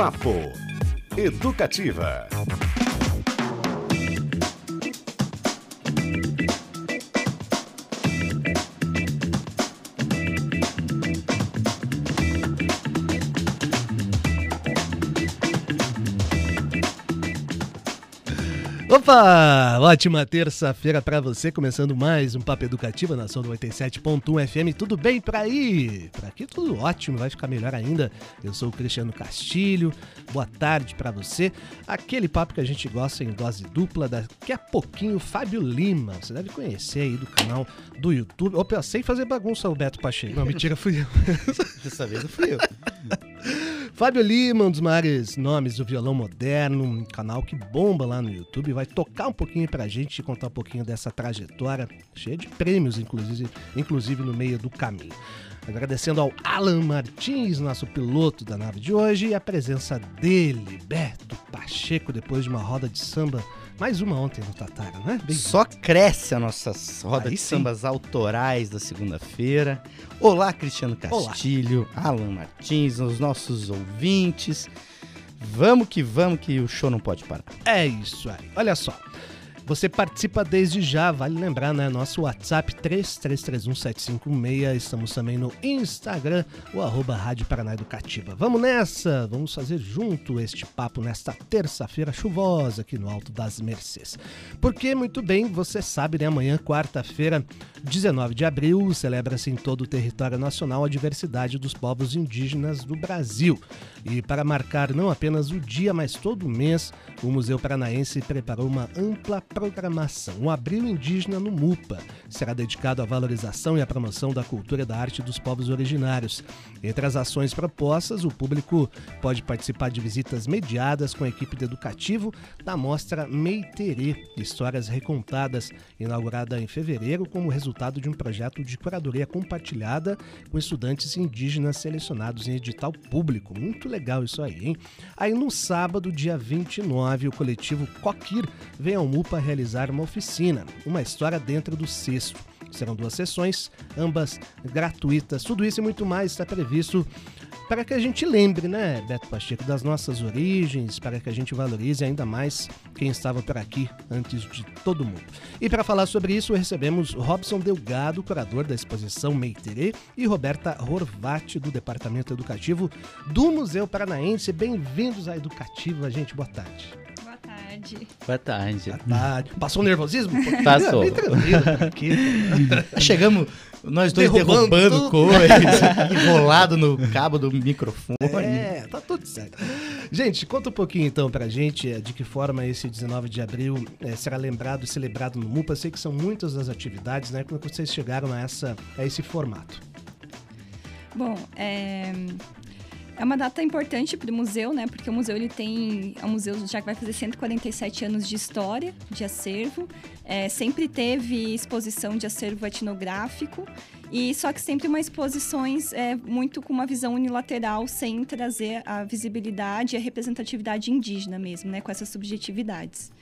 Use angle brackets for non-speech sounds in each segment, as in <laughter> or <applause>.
Papo Educativa. Opa! Ótima terça-feira para você, começando mais um Papo Educativo na do 87.1 FM. Tudo bem por aí? Por aqui tudo ótimo, vai ficar melhor ainda. Eu sou o Cristiano Castilho. Boa tarde para você. Aquele papo que a gente gosta em dose dupla, daqui a pouquinho Fábio Lima. Você deve conhecer aí do canal do YouTube. Opa, eu sei fazer bagunça o Beto Pacheco. Não, mentira, fui eu. Dessa vez fui eu. <laughs> Fábio Lima, um dos maiores nomes do violão moderno, um canal que bomba lá no YouTube, vai tocar um pouquinho pra gente e contar um pouquinho dessa trajetória, cheia de prêmios, inclusive, inclusive no meio do caminho. Agradecendo ao Alan Martins, nosso piloto da nave de hoje, e a presença dele, Beto Pacheco, depois de uma roda de samba mais uma ontem no Tatara, né? Bem Só cresce a nossa roda Aí de sim. sambas autorais da segunda-feira. Olá, Cristiano Castilho, Olá. Alan Martins, os nossos ouvintes. Vamos que vamos que o show não pode parar. É isso aí. Olha só. Você participa desde já, vale lembrar, né? Nosso WhatsApp 33317516. Estamos também no Instagram, o arroba Rádio Paraná Educativa. Vamos nessa! Vamos fazer junto este papo nesta terça-feira chuvosa aqui no Alto das Mercês. Porque, muito bem, você sabe, né? Amanhã, quarta-feira, 19 de abril, celebra-se em todo o território nacional a diversidade dos povos indígenas do Brasil. E para marcar não apenas o dia, mas todo o mês, o Museu Paranaense preparou uma ampla programação. O Abril Indígena no MUPA será dedicado à valorização e à promoção da cultura e da arte dos povos originários. Entre as ações propostas, o público pode participar de visitas mediadas com a equipe de educativo da mostra Meiterê, Histórias Recontadas, inaugurada em fevereiro como resultado de um projeto de curadoria compartilhada com estudantes indígenas selecionados em edital público. Muito legal isso aí, hein? Aí no sábado, dia 29, o coletivo Coquir vem ao MUPA realizar uma oficina, uma história dentro do cesto. Serão duas sessões, ambas gratuitas. Tudo isso e muito mais está previsto para que a gente lembre, né, Beto Pacheco, das nossas origens, para que a gente valorize ainda mais quem estava por aqui antes de todo mundo. E para falar sobre isso, recebemos Robson Delgado, curador da exposição Meitere, e Roberta Horvati, do Departamento Educativo do Museu Paranaense. Bem-vindos à Educativa, gente. Boa tarde tarde. Boa tarde. Boa tarde. Passou nervosismo? Passou. Bem tranquilo aqui. <laughs> Chegamos, nós dois derrubando, derrubando coisas, <laughs> enrolado no cabo do microfone. É, tá tudo certo. Gente, conta um pouquinho então pra gente é, de que forma esse 19 de abril é, será lembrado e celebrado no MUPA. Sei que são muitas as atividades, né? Como vocês chegaram a, essa, a esse formato? Bom, é, é uma data importante para o museu, né? Porque o museu ele tem, é um museu já vai fazer 147 anos de história, de acervo. É, sempre teve exposição de acervo etnográfico e só que sempre uma exposições é, muito com uma visão unilateral, sem trazer a visibilidade e a representatividade indígena mesmo, né? Com essas subjetividades.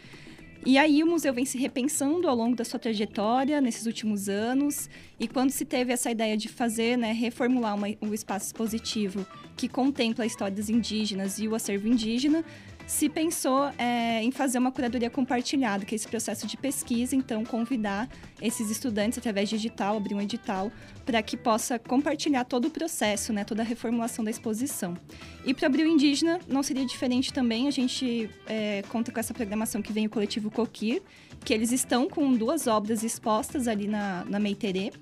E aí o museu vem se repensando ao longo da sua trajetória nesses últimos anos. E quando se teve essa ideia de fazer, né, reformular uma, um espaço expositivo que contempla a história dos indígenas e o acervo indígena, se pensou é, em fazer uma curadoria compartilhada, que é esse processo de pesquisa, então convidar esses estudantes através de edital, abrir um edital, para que possa compartilhar todo o processo, né, toda a reformulação da exposição. E para abrir o indígena não seria diferente também, a gente é, conta com essa programação que vem o coletivo Coquir, que eles estão com duas obras expostas ali na, na Meiterê,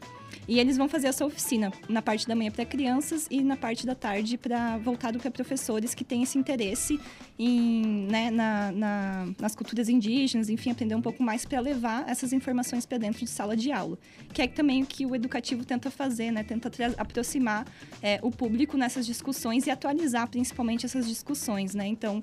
e eles vão fazer essa oficina na parte da manhã para crianças e na parte da tarde para voltado para professores que têm esse interesse em, né, na, na, nas culturas indígenas, enfim, aprender um pouco mais para levar essas informações para dentro de sala de aula. Que é também o que o educativo tenta fazer, né? Tenta aproximar é, o público nessas discussões e atualizar principalmente essas discussões, né? Então,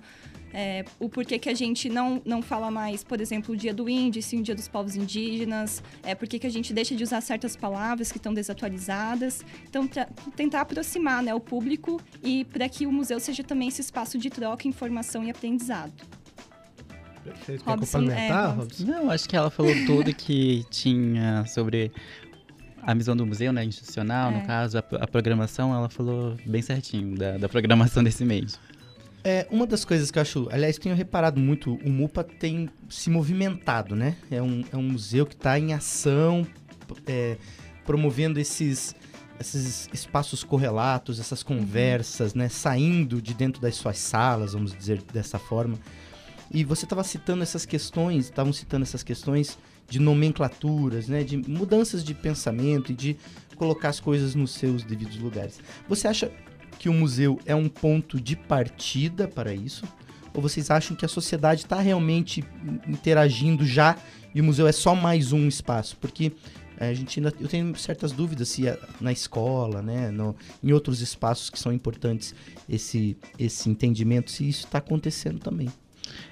é, o porquê que a gente não, não fala mais, por exemplo, o dia do índice, o dia dos povos indígenas, é, porquê que a gente deixa de usar certas palavras que estão desatualizadas. Então, tentar aproximar né, o público e para que o museu seja também esse espaço de troca, informação e aprendizado. Perfeito. Robson, Quer complementar, é, Robson? Não, acho que ela falou tudo que <laughs> tinha sobre a missão do museu, né, institucional, é. no caso, a, a, programação, ela falou bem certinho da, da programação desse mês. É, uma das coisas que eu acho, aliás, tenho reparado muito, o MUPA tem se movimentado, né? É um, é um museu que está em ação, é, promovendo esses, esses espaços correlatos, essas uhum. conversas, né? Saindo de dentro das suas salas, vamos dizer dessa forma. E você estava citando essas questões, estavam citando essas questões de nomenclaturas, né? De mudanças de pensamento e de colocar as coisas nos seus devidos lugares. Você acha que o museu é um ponto de partida para isso? Ou vocês acham que a sociedade está realmente interagindo já e o museu é só mais um espaço? Porque eh, a gente ainda, eu tenho certas dúvidas se na escola, né, no, em outros espaços que são importantes esse, esse entendimento, se isso está acontecendo também.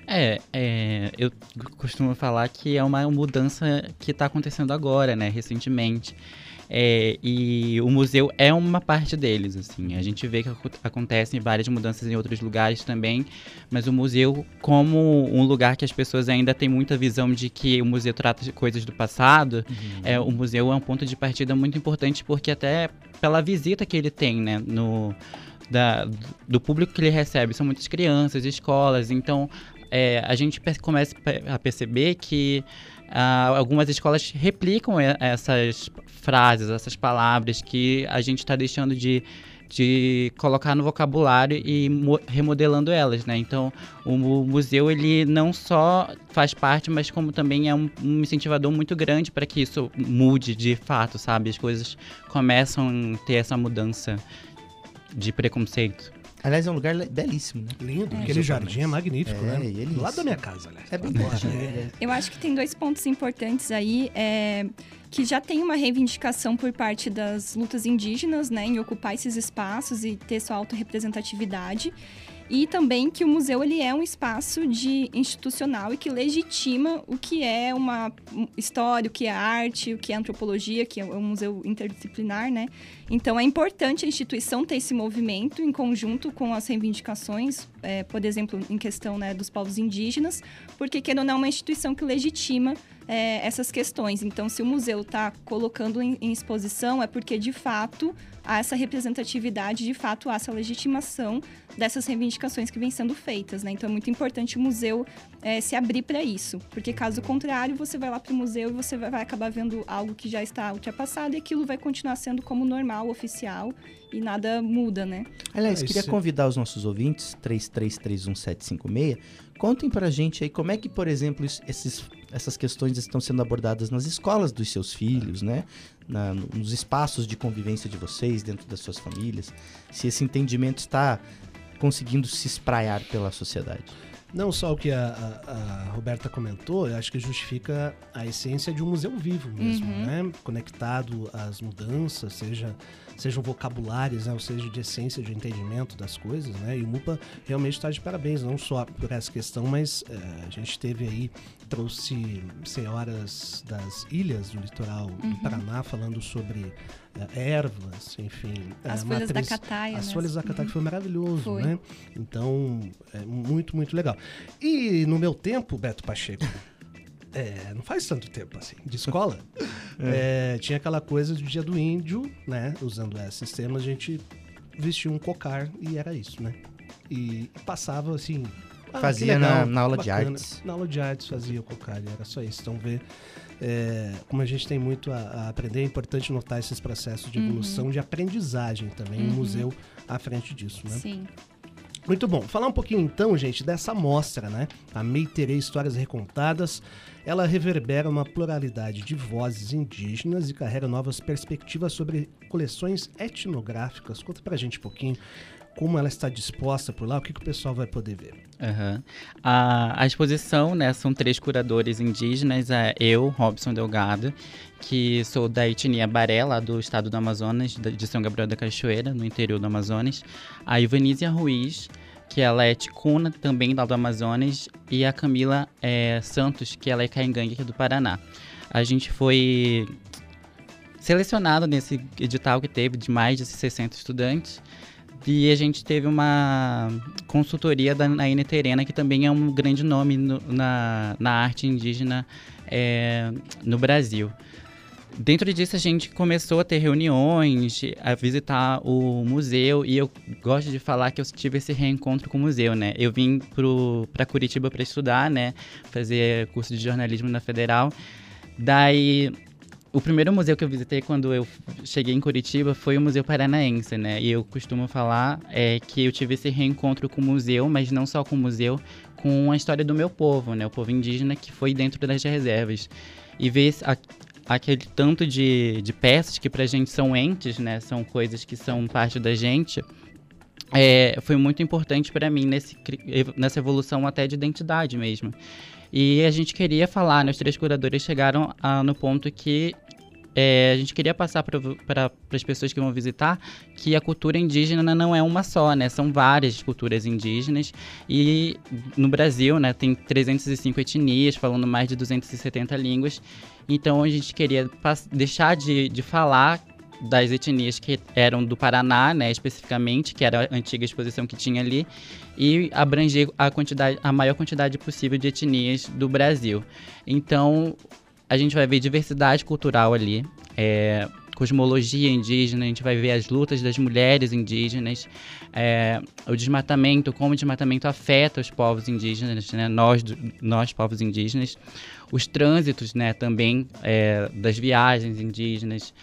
É, é, eu costumo falar que é uma mudança que está acontecendo agora, né, recentemente. É, e o museu é uma parte deles, assim. A gente vê que acontecem várias mudanças em outros lugares também, mas o museu, como um lugar que as pessoas ainda têm muita visão de que o museu trata de coisas do passado, uhum. é, o museu é um ponto de partida muito importante, porque até pela visita que ele tem, né, no... Da, do público que ele recebe. São muitas crianças, escolas, então é, a gente começa a perceber que Uh, algumas escolas replicam essas frases, essas palavras que a gente está deixando de, de colocar no vocabulário e remodelando elas, né? Então, o, museu ele não só faz parte, mas como também é um, um incentivador muito grande para que isso mude de fato, sabe? As coisas começam a ter essa mudança de preconceito. Aliás, é um lugar belíssimo, né? Lindo. É, Aquele jardim é magnífico, é, né? Do lado da minha casa, aliás. É bem é. Eu acho que tem dois pontos importantes aí. É, que já tem uma reivindicação por parte das lutas indígenas, né? Em ocupar esses espaços e ter sua autorrepresentatividade e também que o museu ele é um espaço de institucional e que legitima o que é uma história, o que é arte, o que é antropologia, que é um museu interdisciplinar, né? Então é importante a instituição ter esse movimento em conjunto com as reivindicações, é, por exemplo, em questão né, dos povos indígenas, porque querendo ou não é uma instituição que legitima é, essas questões. Então, se o museu está colocando em, em, exposição, é porque de fato há essa representatividade, de fato há essa legitimação dessas reivindicações que vêm sendo feitas. Né? Então, é muito importante o museu é, se abrir para isso, porque caso contrário, você vai lá para o museu e você vai, acabar vendo algo que já está ultrapassado e aquilo vai continuar sendo como normal, oficial e nada muda, né? Aliás, é, queria convidar os nossos ouvintes, 33317756, contem para a gente aí como é que, por exemplo, esses essas questões estão sendo abordadas nas escolas dos seus filhos, né? Na, nos espaços de convivência de vocês, dentro das suas famílias, se esse entendimento está conseguindo se espraiar pela sociedade. Não só o que a, a, a, Roberta comentou, eu acho que justifica a essência de um museu vivo mesmo, uhum. né? Conectado às mudanças, seja sejam vocabulários, né, ou seja, de essência, de entendimento das coisas, né? E o MUPA realmente está de parabéns, não só por essa questão, mas é, a gente teve aí, trouxe senhoras das ilhas do litoral uhum. do Paraná falando sobre é, ervas, enfim. As folhas matriz, da cataia. As né? folhas da cataia, que foi maravilhoso, foi. né? Então, é muito, muito legal. E no meu tempo, Beto Pacheco, <laughs> é, não faz tanto tempo assim, de escola, <laughs> é. É, tinha aquela coisa do dia do índio, né? Usando esses temas, a gente vestia um cocar e era isso, né? E passava assim. Ah, fazia legal, na, na, aula bacana. de artes. Na aula de artes fazia o cocar, e era só isso. Então, ver é, como a gente tem muito a, a, aprender, é importante notar esses processos de evolução, uhum. de aprendizagem também, uhum. um museu à frente disso, né? Sim. Muito bom. Falar um pouquinho então, gente, dessa mostra, né? A Meiterê Histórias Recontadas. Ela reverbera uma pluralidade de vozes indígenas e carrega novas perspectivas sobre coleções etnográficas. Conta pra gente um pouquinho como ela está disposta por lá, o que, que o pessoal vai poder ver. Uhum. A, a, exposição, né, são três curadores indígenas, é eu, Robson Delgado, que sou da etnia Baré, lá do estado do Amazonas, de São Gabriel da Cachoeira, no interior do Amazonas, a Ivanísia Ruiz, que ela é ticuna, também lá do Amazonas, e a Camila é, Santos, que ela é caingangue aqui do Paraná. A gente foi selecionado nesse edital que teve de mais de 60 estudantes, e a gente teve uma consultoria da Naine Terena, que também é um grande nome no, na, na arte indígena é, no Brasil. Dentro disso, a gente começou a ter reuniões, a visitar o museu, e eu gosto de falar que eu tive esse reencontro com o museu, né? Eu vim para Curitiba para estudar, né? Fazer curso de jornalismo na Federal. Daí, o primeiro museu que eu visitei quando eu cheguei em Curitiba foi o Museu Paranaense, né? E eu costumo falar é, que eu tive esse reencontro com o museu, mas não só com o museu, com a história do meu povo, né? O povo indígena que foi dentro das reservas. E ver a, aquele tanto de, de peças que pra gente são entes, né? São coisas que são parte da gente. É, foi muito importante para mim nesse, nessa evolução até de identidade mesmo. E a gente queria falar, né, os três curadores chegaram a, no ponto que é, a gente queria passar para as pessoas que vão visitar que a cultura indígena não é uma só, né? São várias culturas indígenas e no Brasil, né, tem 305 etnias, falando mais de 270 línguas. Então a gente queria deixar de, de falar das etnias que eram do Paraná, né, especificamente, que era a antiga exposição que tinha ali, e abranger a quantidade, a maior quantidade possível de etnias do Brasil. Então, a gente vai ver diversidade cultural ali, é, cosmologia indígena, a gente vai ver as lutas das mulheres indígenas, é, o desmatamento, como o desmatamento afeta os povos indígenas, né, nós, nós povos indígenas, os trânsitos né, também é, das viagens indígenas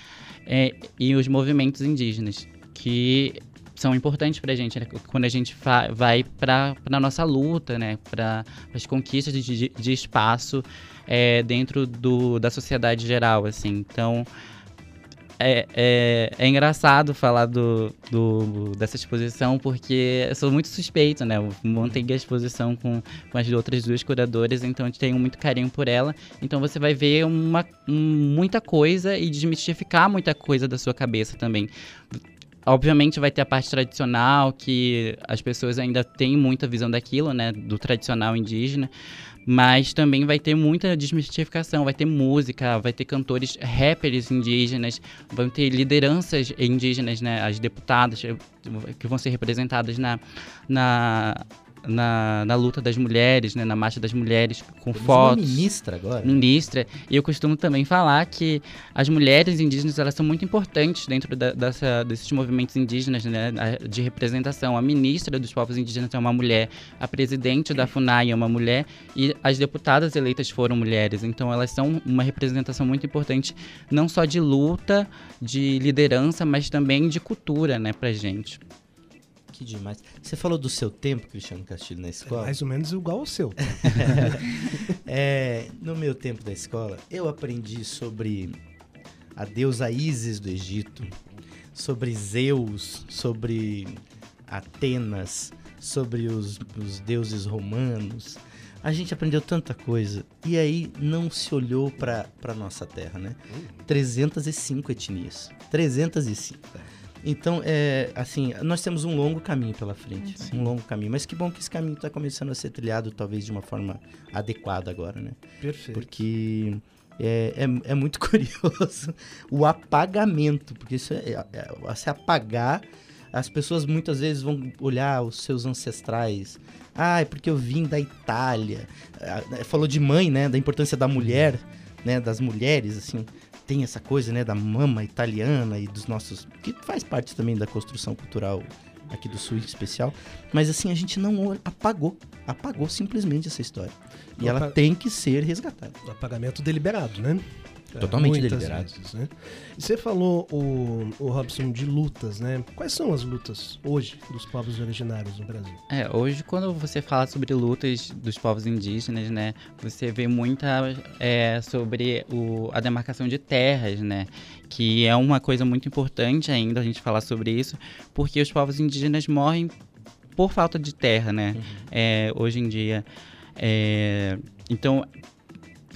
é, e os movimentos indígenas, que são importantes para a gente né? quando a gente vai para a nossa luta, né? para as conquistas de, de espaço é, dentro do, da sociedade geral. Assim. Então, é, é, é, engraçado falar do, do, dessa exposição porque eu sou muito suspeito, né? Eu montei a exposição com, com as outras duas curadoras, então eu tenho muito carinho por ela. Então você vai ver uma, muita coisa e desmistificar muita coisa da sua cabeça também. Obviamente vai ter a parte tradicional, que as pessoas ainda têm muita visão daquilo, né? Do tradicional indígena. Mas também vai ter muita desmistificação, vai ter música, vai ter cantores rappers indígenas, vão ter lideranças indígenas, né? As deputadas que vão ser representadas na, na na, na luta das mulheres, né, na marcha das mulheres, com Temos fotos. Ministra agora. Ministra. E eu costumo também falar que as mulheres indígenas elas são muito importantes dentro da, dessa, desses movimentos indígenas né, de representação. A ministra dos povos indígenas é uma mulher, a presidente da FUNAI é uma mulher e as deputadas eleitas foram mulheres. Então elas são uma representação muito importante, não só de luta, de liderança, mas também de cultura, né, pra gente. Que demais. Você falou do seu tempo, Cristiano Castilho, na escola? É mais ou menos igual ao seu. <laughs> é, no meu tempo da escola, eu aprendi sobre a deusa Isis do Egito, sobre Zeus, sobre Atenas, sobre os, os deuses romanos. A gente aprendeu tanta coisa e aí não se olhou para nossa terra, né? 305 etnias. 305. Então, é, assim, nós temos um longo caminho pela frente. Sim. Um longo caminho. Mas que bom que esse caminho está começando a ser trilhado, talvez de uma forma adequada agora, né? Perfeito. Porque é, é, é muito <laughs> curioso o apagamento. Porque isso é, é, é, se apagar, as pessoas muitas vezes vão olhar os seus ancestrais. Ah, é porque eu vim da Itália. Ah, falou de mãe, né? Da importância da mulher, né? Das mulheres, assim tem essa coisa, né, da mama italiana e dos nossos. que faz parte também da construção cultural aqui do Sul em especial. Mas assim, a gente não apagou. Apagou simplesmente essa história. E ela tem que ser resgatada. O apagamento deliberado, né? É, Totalmente deliberado. Vezes, né? E você falou, o, o Robson, de lutas, né? Quais são as lutas hoje dos povos originários no Brasil? É, hoje quando você fala sobre lutas dos povos indígenas, né? Você vê muita é, sobre o, a demarcação de terras, né? Que é uma coisa muito importante ainda a gente falar sobre isso, porque os povos indígenas morrem por falta de terra, né? Uhum. É, hoje em dia. É, então,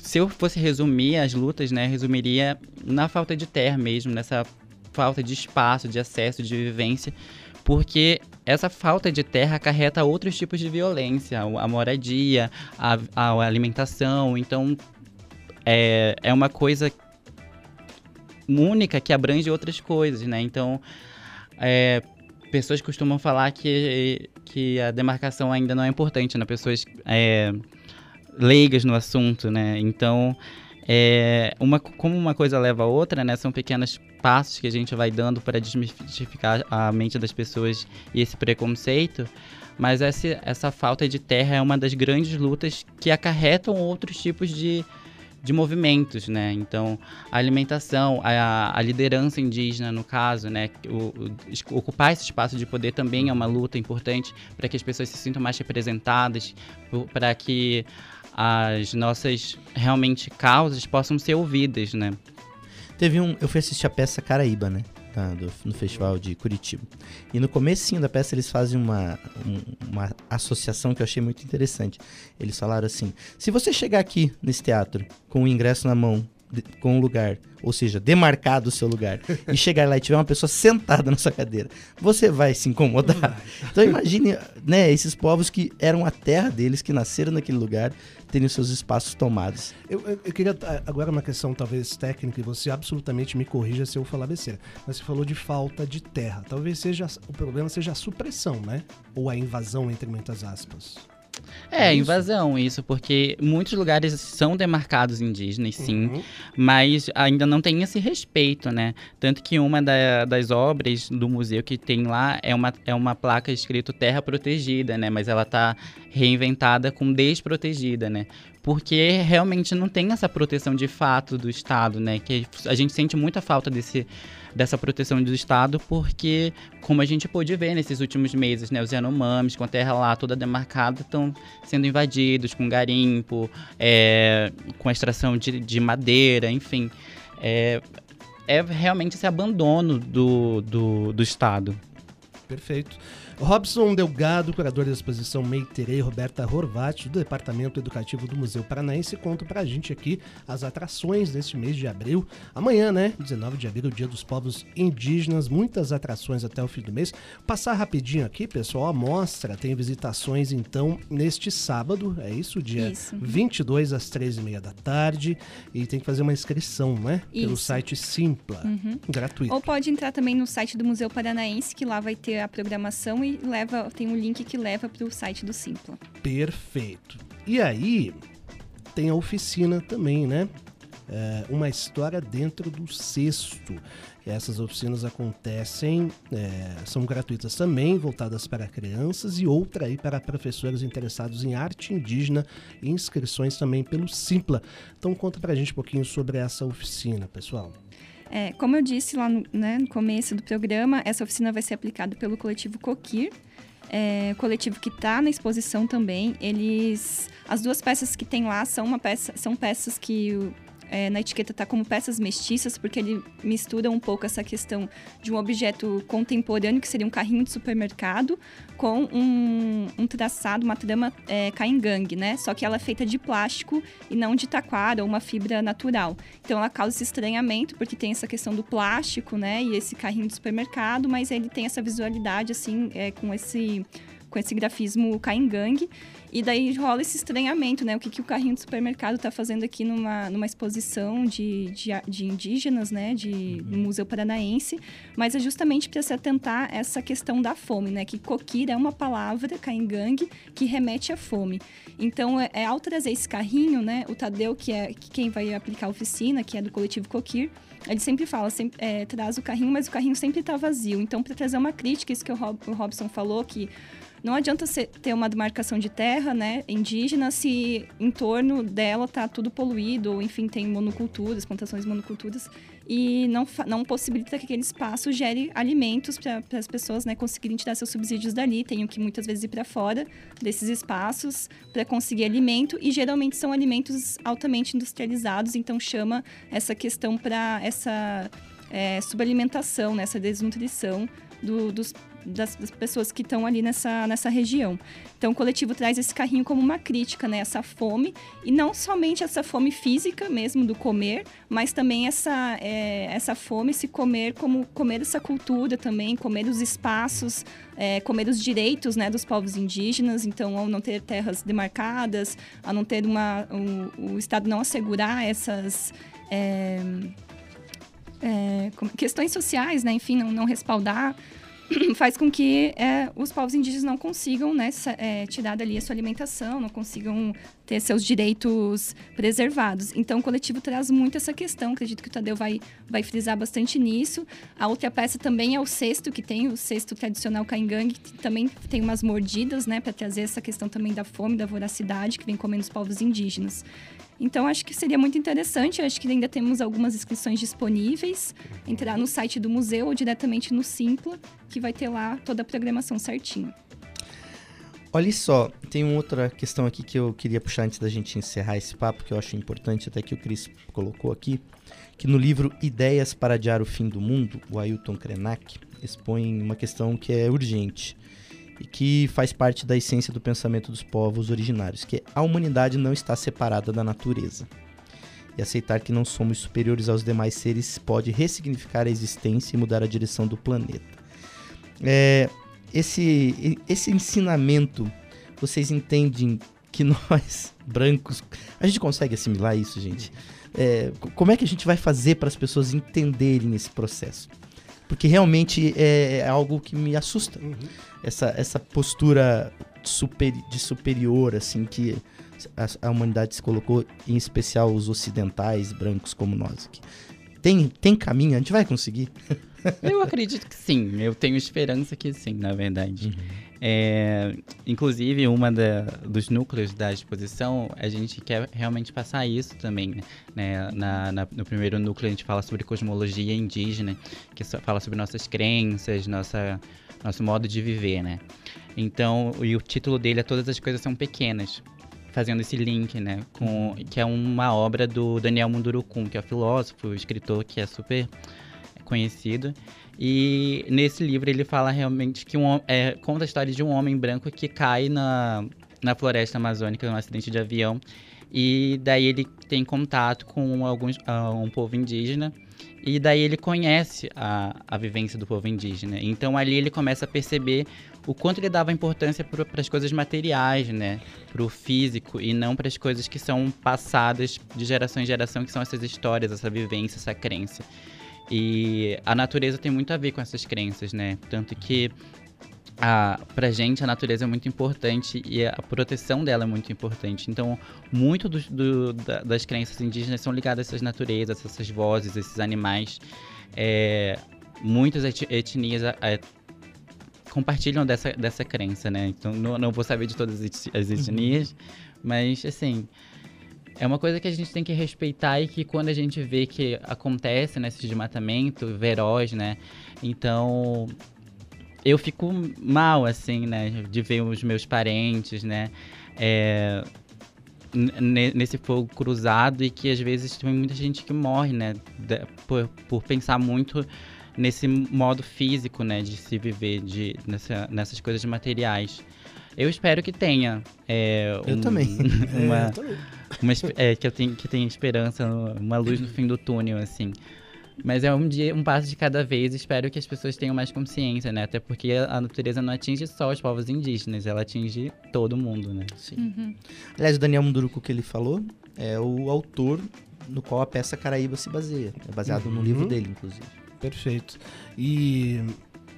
se eu fosse resumir as lutas, né, resumiria na falta de terra mesmo, nessa falta de espaço, de acesso, de vivência, porque essa falta de terra acarreta outros tipos de violência, a moradia, a, a alimentação, então é, é uma coisa única que abrange outras coisas, né? Então, é, pessoas costumam falar que, que a demarcação ainda não é importante, né? Pessoas é, leigas no assunto, né? Então, É, uma, como uma coisa leva a outra, né? São pequenos passos que a gente vai dando para desmistificar a mente das pessoas e esse preconceito. Mas essa, essa falta de terra é uma das grandes lutas que acarretam outros tipos de, de movimentos, né? Então, a alimentação, a, a liderança indígena, no caso, né? O, o, ocupar esse espaço de poder também é uma luta importante para que as pessoas se sintam mais representadas, para que as nossas realmente causas possam ser ouvidas, né? Teve um, eu fui assistir a peça Caraíba, né? Tá, do, no festival de Curitiba. E no começo da peça eles fazem uma, um, uma associação que eu achei muito interessante. Eles falaram assim: se você chegar aqui nesse teatro com o ingresso na mão, com o lugar, ou seja, demarcado o seu lugar, e chegar lá e tiver uma pessoa sentada na sua cadeira, você vai se incomodar. <laughs> Então imagine, né, esses povos que eram a terra deles, que nasceram naquele lugar, terem seus espaços tomados. Eu, eu, eu, queria agora uma questão talvez técnica e você absolutamente me corrija se eu falar besteira. Mas você falou de falta de terra. Talvez seja o problema seja a supressão, né? Ou a invasão entre muitas aspas. É, é invasão, isso, porque muitos lugares são demarcados indígenas, sim, uhum. mas ainda não tem esse respeito, né? Tanto que uma da, das obras do museu que tem lá é uma, é uma placa escrito Terra Protegida, né? Mas ela tá reinventada com desprotegida, né? Porque realmente não tem essa proteção de fato do Estado, né? Que a gente sente muita falta desse dessa proteção do Estado, porque, como a gente pôde ver nesses últimos meses, né, os Yanomamis, com a terra lá toda demarcada, estão sendo invadidos com garimpo, é, com extração de, de madeira, enfim. É, é realmente esse abandono do, do, do Estado. Perfeito. Robson Delgado, curador da exposição Meiterei, Roberta Horvat, do Departamento Educativo do Museu Paranaense, conta pra gente aqui as atrações deste mês de abril. Amanhã, né, 19 de abril, o Dia dos Povos Indígenas, muitas atrações até o fim do mês. Passar rapidinho aqui, pessoal, a mostra tem visitações, então, neste sábado, é isso? Dia isso. 22 às 13h30 da tarde, e tem que fazer uma inscrição, né, isso. pelo site Simpla, uhum. gratuito. Ou pode entrar também no site do Museu Paranaense, que lá vai ter a programação e leva, tem um link que leva para o site do Simpla. Perfeito. E aí, tem a oficina também, né? É, uma história dentro do cesto. Essas oficinas acontecem, é, são gratuitas também, voltadas para crianças e outra aí para professores interessados em arte indígena e inscrições também pelo Simpla. Então conta pra gente um pouquinho sobre essa oficina, pessoal. É, como eu disse lá no, né, no, começo do programa, essa oficina vai ser aplicada pelo coletivo Coquir, é, coletivo que está na exposição também. Eles, as duas peças que tem lá são uma peça, são peças que é, na etiqueta está como peças mestiças, porque ele mistura um pouco essa questão de um objeto contemporâneo, que seria um carrinho de supermercado, com um, um traçado, uma trama é, caingangue, né? Só que ela é feita de plástico e não de taquara ou uma fibra natural. Então ela causa esse estranhamento, porque tem essa questão do plástico, né? E esse carrinho de supermercado, mas ele tem essa visualidade, assim, é, com esse com esse grafismo caingangue. E daí rola esse estranhamento, né? O que, que o carrinho do supermercado está fazendo aqui numa, numa exposição de, de, de indígenas, né? De, no Museu Paranaense. Mas é justamente para se atentar a essa questão da fome, né? Que coquira é uma palavra, caingangue, que remete à fome. Então, é, é, ao trazer esse carrinho, né? O Tadeu, que é que quem vai aplicar a oficina, que é do coletivo Coquir, ele sempre fala, sempre, é, traz o carrinho, mas o carrinho sempre está vazio. Então, para trazer uma crítica, isso que o, Rob, o Robson falou, que não adianta ter uma demarcação de terra, né, indígena, se em torno dela tá tudo poluído, ou enfim, tem monoculturas, plantações monoculturas, e não, não possibilita que aquele espaço gere alimentos para as pessoas né, conseguirem tirar seus subsídios dali. Tenham que muitas vezes ir para fora desses espaços para conseguir alimento, e geralmente são alimentos altamente industrializados, então chama essa questão para essa é, subalimentação, né, essa desnutrição do, dos, das, das, pessoas que estão ali nessa, nessa região. Então, o coletivo traz esse carrinho como uma crítica, né? Essa fome, e não somente essa fome física mesmo do comer, mas também essa, é, essa fome, se comer como comer essa cultura também, comer os espaços, é, comer os direitos né, dos povos indígenas. Então, ao não ter terras demarcadas, a não ter uma... o, Estado não assegurar essas... É, é, questões sociais, né? Enfim, não, não respaldar <coughs> faz com que é, os povos indígenas não consigam né, é, tirar dali a sua alimentação, não consigam ter seus direitos preservados. Então, o coletivo traz muito essa questão. Acredito que o Tadeu vai, vai frisar bastante nisso. A outra peça também é o cesto, que tem o cesto tradicional caingangue, que também tem umas mordidas, né, para trazer essa questão também da fome, da voracidade que vem comendo os povos indígenas. Então, acho que seria muito interessante. Acho que ainda temos algumas inscrições disponíveis. Entrar no site do museu ou diretamente no Simpla, que vai ter lá toda a programação certinho. Olha só, tem uma outra questão aqui que eu queria puxar antes da gente encerrar esse papo, que eu acho importante, até que o Cris colocou aqui, que no livro Ideias para Adiar o Fim do Mundo, o Ailton Krenak expõe uma questão que é urgente e que faz parte da essência do pensamento dos povos originários, que é a humanidade não está separada da natureza. E aceitar que não somos superiores aos demais seres pode ressignificar a existência e mudar a direção do planeta. É, esse, esse ensinamento, vocês entendem que <laughs> nós, brancos, a gente consegue assimilar isso, gente? É, como é que a gente vai fazer para as pessoas entenderem esse processo? Porque realmente é, é algo que me assusta. Uhum. Essa, essa postura super, de superior, assim, que a, a, humanidade se colocou, em especial os ocidentais, brancos como nós. Aqui. Tem, tem caminho? A gente vai conseguir? Eu acredito que sim. Eu tenho esperança que sim, na verdade. Uhum. É, inclusive, uma da, dos núcleos da exposição, a gente quer realmente passar isso também. Né? Na, na, no primeiro núcleo, a gente fala sobre cosmologia indígena, que fala sobre nossas crenças, nossa, nosso modo de viver, né? Então, e o título dele é Todas as Coisas São Pequenas, fazendo esse link, né? Com, que é uma obra do Daniel Mundurukum, que é um filósofo, escritor que é super conhecido. E nesse livro ele fala realmente que um, é, conta a história de um homem branco que cai na, na floresta amazônica num acidente de avião. E daí ele tem contato com alguns, uh, um povo indígena. E daí ele conhece a, a vivência do povo indígena. Então ali ele começa a perceber o quanto ele dava importância para as coisas materiais, né? Para o físico e não para as coisas que são passadas de geração em geração, que são essas histórias, essa vivência, essa crença. E a natureza tem muito a ver com essas crenças, né? Tanto que a, pra gente a natureza é muito importante e a proteção dela é muito importante. Então, muito do, do, da, das crenças indígenas são ligadas a essas naturezas, essas vozes, esses animais. É, muitas etnias é, compartilham dessa, dessa crença, né? Então, não, não vou saber de todas as etnias, uhum. mas, assim, é uma coisa que a gente tem que respeitar e que quando a gente vê que acontece nesse né, desmatamento veroz, né? Então eu fico mal, assim, né? De ver os meus parentes, né? É, nesse fogo cruzado e que às vezes tem muita gente que morre, né? Por, por pensar muito nesse modo físico, né? De se viver, de, nessa, nessas coisas materiais. Eu espero que tenha. É, eu, também. <laughs> Uma, é, eu também. Uma, é, que eu tenho que tenha esperança, uma luz no fim do túnel, assim. Mas é um dia, um passo de cada vez. Espero que as pessoas tenham mais consciência, né? Até porque a natureza não atinge só os povos indígenas, ela atinge todo mundo, né? Sim. Uhum. Aliás, o Daniel Munduruku que ele falou é o autor no qual a peça Caraíba se baseia. É baseado uhum. no livro dele, inclusive. Perfeito. E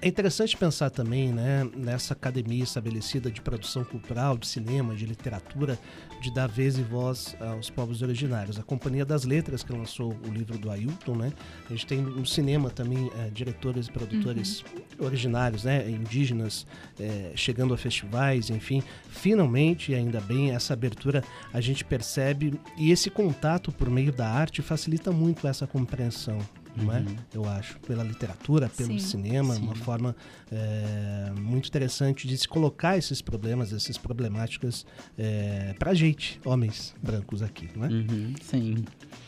é interessante pensar também né, nessa academia estabelecida de produção cultural, de cinema, de literatura, de dar vez e voz aos povos originários. A Companhia das Letras, que lançou o livro do Ailton, né? A gente tem no cinema também é, diretores e produtores uhum. originários, né? Indígenas é, chegando a festivais, enfim. Finalmente, ainda bem, essa abertura a gente percebe e esse contato por meio da arte facilita muito essa compreensão não é? Uhum. Eu acho, pela literatura, pelo Sim. cinema, Sim. uma forma é, muito interessante de se colocar esses problemas, essas problemáticas é, pra gente, homens brancos aqui, não é? Uhum. Sim.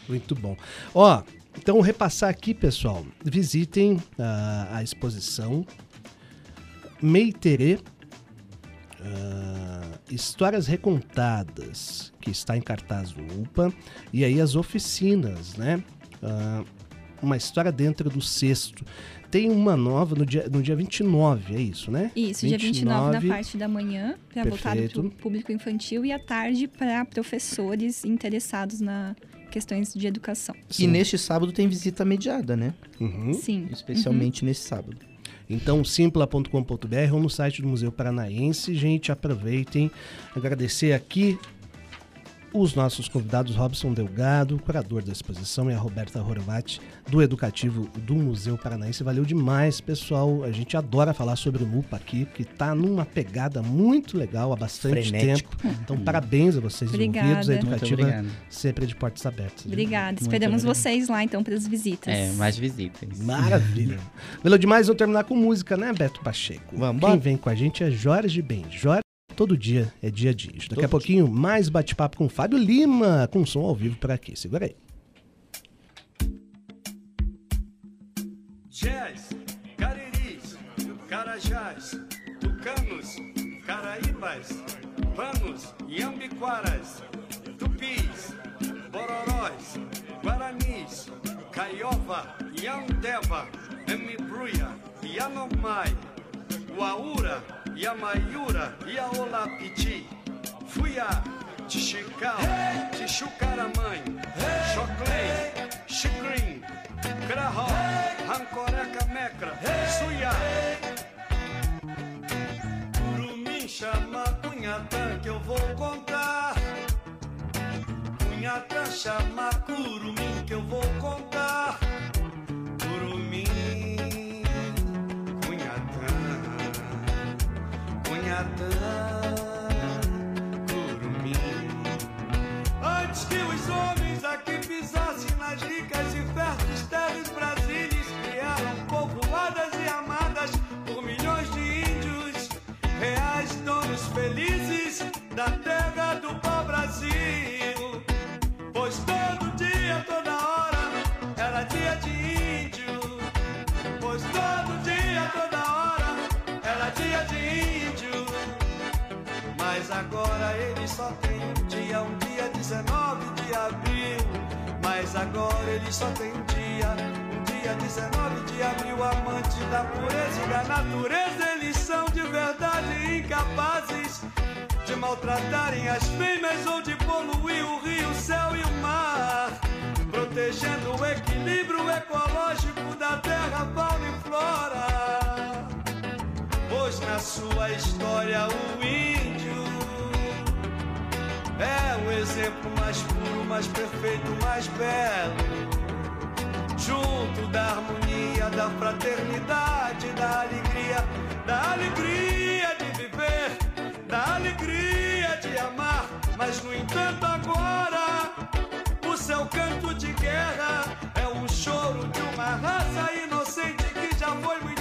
Muito bom. Ó, então repassar aqui, pessoal, visitem a, a exposição Meitere Uh, Histórias Recontadas, que está em cartaz no UPA, e aí as oficinas, né? Uh, uma história dentro do sexto. Tem uma nova no dia, no dia 29, é isso, né? Isso, 29, dia 29 na parte da manhã, para voltado para o público infantil, e à tarde para professores interessados na questões de educação. Sim. E neste sábado tem visita mediada, né? Uhum. Sim. Especialmente uhum. nesse sábado. Então, simpla.com.br ou no site do Museu Paranaense. Gente, aproveitem. Agradecer aqui os nossos convidados Robson Delgado, curador da exposição, e a Roberta Horvat, do Educativo do Museu Paranaense. Valeu demais, pessoal. A gente adora falar sobre o MUPA aqui, que está numa pegada muito legal há bastante Frenético. tempo. Então, parabéns a vocês Obrigada. envolvidos. A Educativa sempre de portas abertas. Obrigada. Esperamos vocês lá, então, para as visitas. É, mais visitas. Maravilha. <laughs> Valeu demais. Vamos terminar com música, né, Beto Pacheco? Vamos. Quem vem com a gente é Jorge Ben. Jorge Todo dia é dia dias. Daqui Todo a pouquinho, dia. mais bate-papo com Fábio Lima, com som ao vivo por aqui. Segura aí. Jazz, cariris, carajás, tucanos, caraíbas, panos, iambiquaras, tupis, bororós, guaranis, caiova, yanomai, uaura, Yamayura, Yaolapiti, Fuya, Tixicau, Tixucaramãe, Choclém, Chicrim, Crahó, Rancoreca Mecra. Curumim chama Cunhatã que eu vou contar. Cunhatã chama Curumim que eu vou contar. Da terra do pau-brasil. Pois todo dia, toda hora, era dia de índio. Pois todo dia, toda hora, era dia de índio. Mas agora ele só tem um dia, um dia 19 de abril. Mas agora ele só tem um dia, um dia 19 de abril. Amante da pureza e da natureza, eles são de verdade incapazes de maltratarem as fêmeas ou de poluir o rio, o céu e o mar. Protegendo o equilíbrio ecológico da terra, fauna e flora. Pois na sua história o índio é o exemplo mais puro, mais perfeito, mais belo. Junto da harmonia, da fraternidade, da alegria, da alegria da alegria de amar. Mas no entanto, agora o seu canto de guerra é um choro de uma raça inocente que já foi muito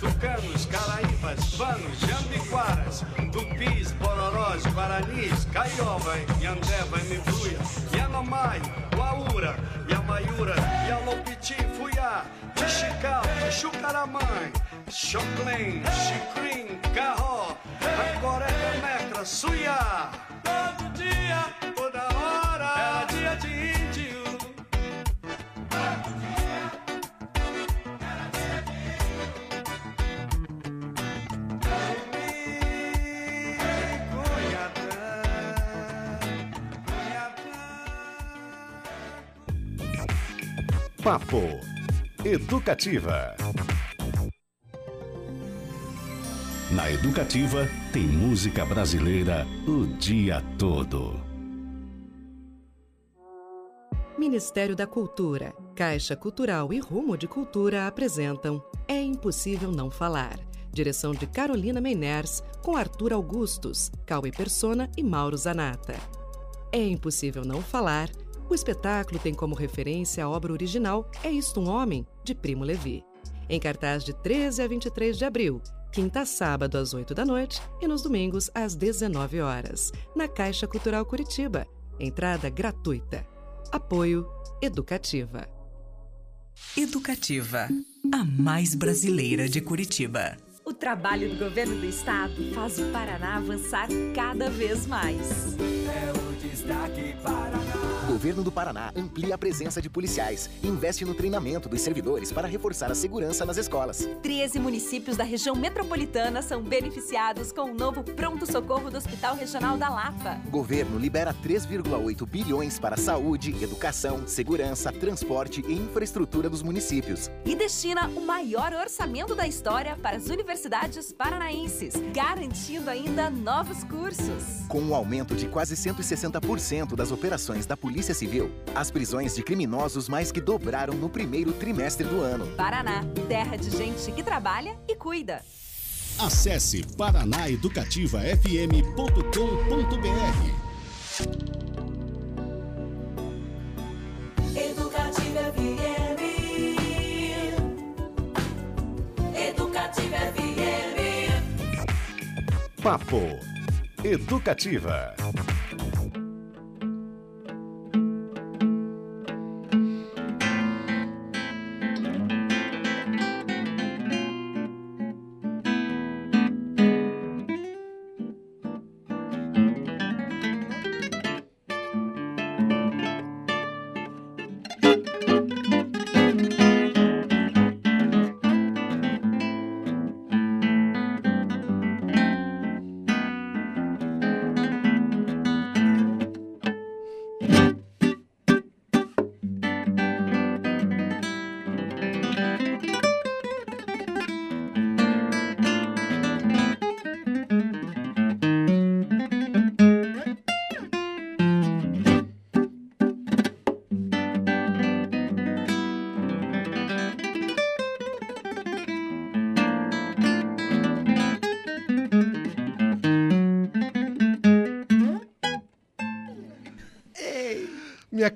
tucanos, caraíbas, panos, jambiquaras, tupis, bororós, guaranis, caiova, yandeva, mibuia, yanomai, uaura, yamaiura, yalopiti, fuyá, tixical, tixucaramãe, choclém, chicrim, carró, agora é mecra, suiá. Todo dia, toda hora, era dia de índio. Papo Educativa. Na Educativa tem música brasileira o dia todo. Ministério da Cultura, Caixa Cultural e Rumo de Cultura apresentam É Impossível Não Falar. Direção de Carolina Meiners, com Arthur Augustus, Cauê Persona e Mauro Zanata. É Impossível Não Falar o espetáculo tem como referência a obra original É Isto um Homem, de Primo Levi. Em cartaz de 13 a 23 de abril, quinta a sábado às 8 da noite e nos domingos às 19 horas, na Caixa Cultural Curitiba. Entrada gratuita. Apoio Educativa. Educativa. a mais brasileira de Curitiba. O trabalho do governo do estado faz o Paraná avançar cada vez mais. É o destaque Paraná. Governo do Paraná amplia a presença de policiais e investe no treinamento dos servidores para reforçar a segurança nas escolas. 13 municípios da região metropolitana são beneficiados com o novo pronto-socorro do Hospital Regional da Lapa. Governo libera 3,8 bilhões para saúde, educação, segurança, transporte e infraestrutura dos municípios. E destina o maior orçamento da história para as universidades paranaenses, garantindo ainda novos cursos. Com um aumento de quase 160% das operações da Polícia Polícia Civil, as prisões de criminosos mais que dobraram no primeiro trimestre do ano. Paraná, terra de gente que trabalha e cuida. Acesse paranaeducativafm.com.br. Educativa FM. Papo Educativa.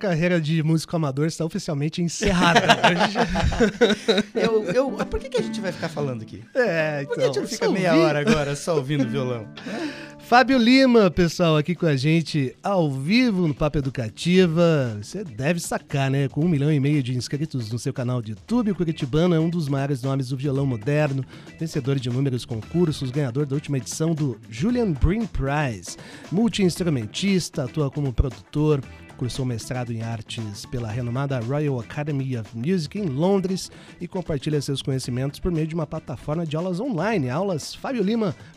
Carreira de músico amador está oficialmente encerrada. <laughs> <laughs> eu, eu, por que, que a gente vai ficar falando aqui? É, então. Por que a gente não fica meia hora agora só <laughs> ouvindo violão? Fábio Lima, pessoal, aqui com a gente ao vivo no Papo Educativa. Você deve sacar, né? Com um milhão e meio de inscritos no seu canal de YouTube, o Curitibano é um dos maiores nomes do violão moderno, vencedor de inúmeros concursos, ganhador da última edição do Julian Brin Prize, multi-instrumentista, atua como produtor, cursou mestrado em artes pela renomada Royal Academy of Music em Londres e compartilha seus conhecimentos por meio de uma plataforma de aulas online,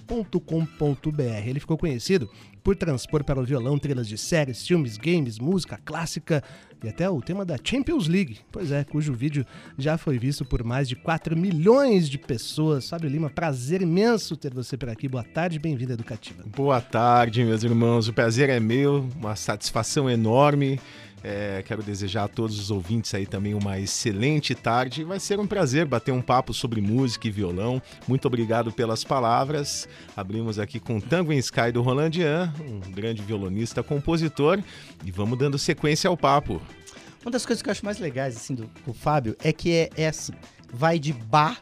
aulasfabiolima.com.br. Ele ficou conhecido por transpor para o violão trilhas de séries, filmes, games, música clássica e até o tema da Champions League, pois é, cujo vídeo já foi visto por mais de 4 milhões de pessoas. Fábio Lima, prazer imenso ter você por aqui. Boa tarde, bem-vindo à Educativa. Boa tarde, meus irmãos. O prazer é meu, uma satisfação enorme é, quero desejar a todos os ouvintes aí também uma excelente tarde. Vai ser um prazer bater um papo sobre música e violão. Muito obrigado pelas palavras. Abrimos aqui com Tango in Sky do Rolandian, um grande violonista, compositor, e vamos dando sequência ao papo. Uma das coisas que eu acho mais legais assim do, do Fábio é que é, é assim, vai de bar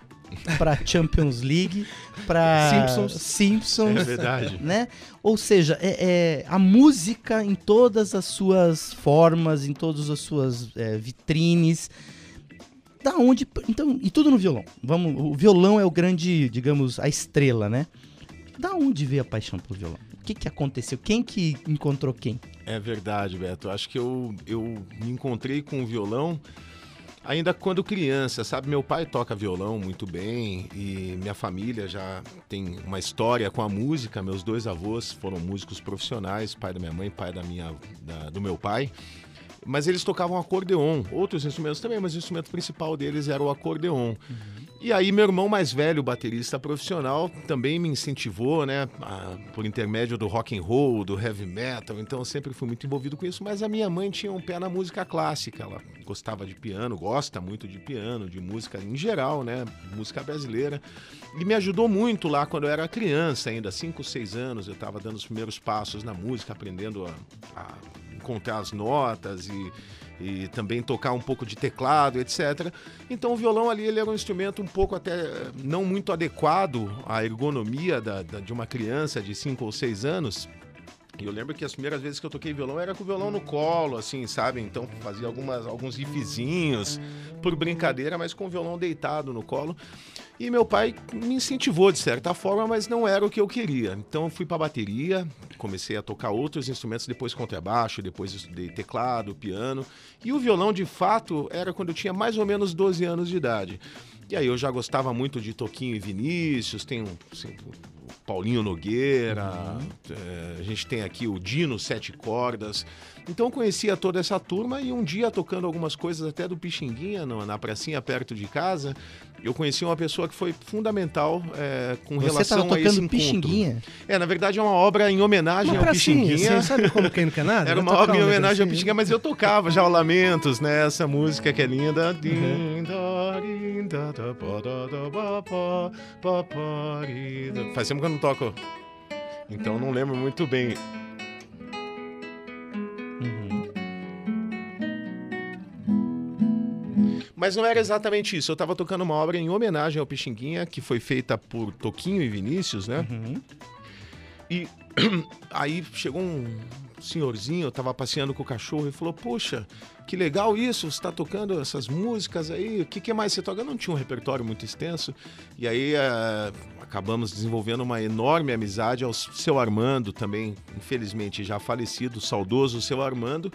para Champions League, para Simpsons. Simpsons. É verdade. Né? Ou seja, é, é, a música em todas as suas formas, em todas as suas é, vitrines. Da onde. Então, e tudo no violão. Vamos, o violão é o grande, digamos, a estrela, né? Da onde veio a paixão pelo violão? O que, que aconteceu? Quem que encontrou quem? É verdade, Beto. Acho que eu, eu me encontrei com o violão ainda quando criança, sabe? Meu pai toca violão muito bem e minha família já tem uma história com a música. Meus dois avós foram músicos profissionais, pai da minha mãe, pai da minha, da, do meu pai. Mas eles tocavam acordeon, outros instrumentos também, mas o instrumento principal deles era o acordeon. Uhum. E aí meu irmão mais velho, baterista profissional, também me incentivou, né, a, por intermédio do rock and roll, do heavy metal. Então eu sempre fui muito envolvido com isso. Mas a minha mãe tinha um pé na música clássica. Ela gostava de piano, gosta muito de piano, de música em geral, né, música brasileira. E me ajudou muito lá quando eu era criança, ainda 5, 6 anos. Eu estava dando os primeiros passos na música, aprendendo a, a encontrar as notas e e também tocar um pouco de teclado, etc. Então o violão ali ele era um instrumento um pouco até não muito adequado à ergonomia da, da, de uma criança de 5 ou 6 anos. E eu lembro que as primeiras vezes que eu toquei violão era com o violão no colo, assim, sabe? Então fazia algumas, alguns riffzinhos por brincadeira, mas com o violão deitado no colo. E meu pai me incentivou de certa forma, mas não era o que eu queria. Então eu fui para bateria, comecei a tocar outros instrumentos, depois contrabaixo, depois estudei teclado, piano. E o violão, de fato, era quando eu tinha mais ou menos 12 anos de idade. E aí eu já gostava muito de Toquinho e Vinícius, tem um, assim, o Paulinho Nogueira, é, a gente tem aqui o Dino Sete Cordas. Então eu conhecia toda essa turma e um dia tocando algumas coisas até do Pixinguinha, na, na pracinha perto de casa, eu conheci uma pessoa que foi fundamental é, com Você relação a esse encontro. Pixinguinha? É, na verdade é uma obra em homenagem Uma ao Pixinguinha. assim, sabe como quem não quer nada? <laughs> Era uma obra em homenagem ao. Pixinguinha, mas eu tocava já o Lamentos, né? Essa música que é linda. Uhum. Faz tempo que eu não toco. Então não lembro muito bem. Mas não era exatamente isso. Eu tava tocando uma obra em homenagem ao Pixinguinha, que foi feita por Toquinho e Vinícius, né? E <clears throat> aí chegou um senhorzinho, eu tava passeando com o cachorro e falou: Poxa, que legal isso, você tá tocando essas músicas aí, o que, que mais você toca? Eu não tinha um repertório muito extenso. E aí eh, acabamos desenvolvendo uma enorme amizade ao seu Armando, também, infelizmente já falecido, saudoso seu Armando.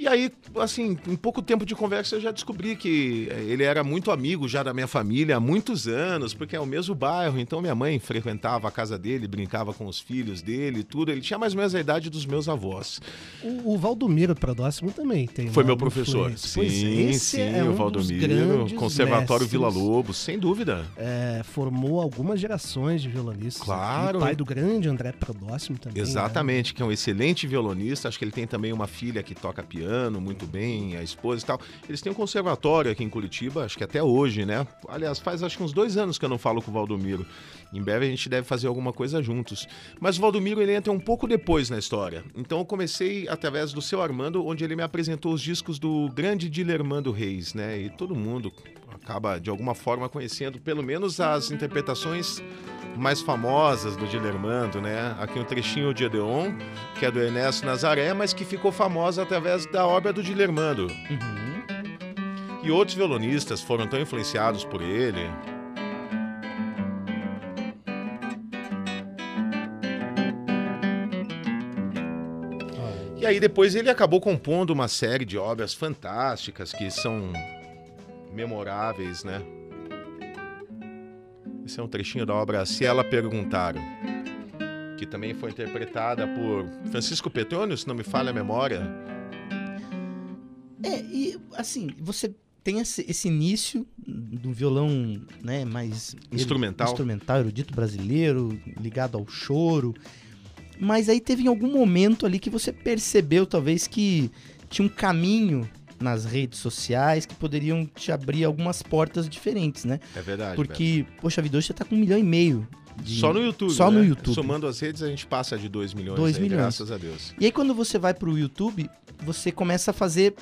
E aí, assim, em pouco tempo de conversa eu já descobri que eh, ele era muito amigo já da minha família há muitos anos, porque é o mesmo bairro, então minha mãe frequentava a casa dele, brincava com os filhos dele e tudo. Ele tinha mais ou menos a idade dos meus avós. O, o Valdomiro Prodóximo também tem. Foi meu professor. influência. Pois é, Sim, sim, é um o Valdomiro, Conservatório mestres. Vila Lobos, sem dúvida. É, formou algumas gerações de violonistas. Claro. aqui. pai do grande André Prodóximo também. né? Exatamente, que é um excelente violonista. Acho que ele tem também uma filha que toca piano muito bem, a esposa e tal. Eles têm um conservatório aqui em Curitiba, acho que até hoje, né? Aliás, faz acho que uns dois anos que eu não falo com o Valdomiro. Em breve a gente deve fazer alguma coisa juntos. Mas o Valdomiro ele entra um pouco depois na história. Então eu comecei através do seu Armando, onde ele me apresentou os discos do grande Dilermando Reis, né? E todo mundo acaba de alguma forma conhecendo pelo menos as interpretações mais famosas do Dilermando, né? Aqui um trechinho de Edeon, que é do Ernesto Nazaré, mas que ficou famosa através da obra do Dilermando. E outros violonistas foram tão influenciados por ele. E aí depois ele acabou compondo uma série de obras fantásticas que são memoráveis, né? Esse é um trechinho da obra Se Ela Perguntar, que também foi interpretada por Francisco Petrônio, se não me falha a memória. É, e assim, você tem esse, esse início do violão, né, mais Instrumental. instrumental, erudito brasileiro, ligado ao choro. Mas aí teve em algum momento ali que você percebeu talvez que tinha um caminho nas redes sociais que poderiam te abrir algumas portas diferentes, né? É verdade. Porque, poxa vida, hoje você tá com um milhão e meio. de- Só no YouTube. Só né? no YouTube. Somando as redes, a gente passa de 2 milhões. 2 aí, milhões. Graças a Deus. E aí quando você vai pro YouTube, você começa a fazer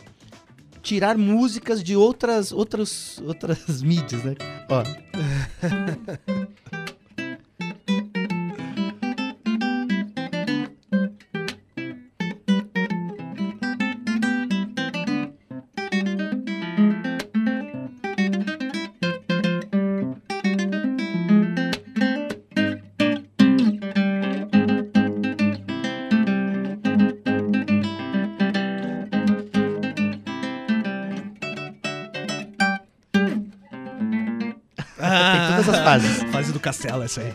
tirar músicas de outras outras outras <laughs> mídias, né? Ó. <laughs> Fase do castelo, essa aí.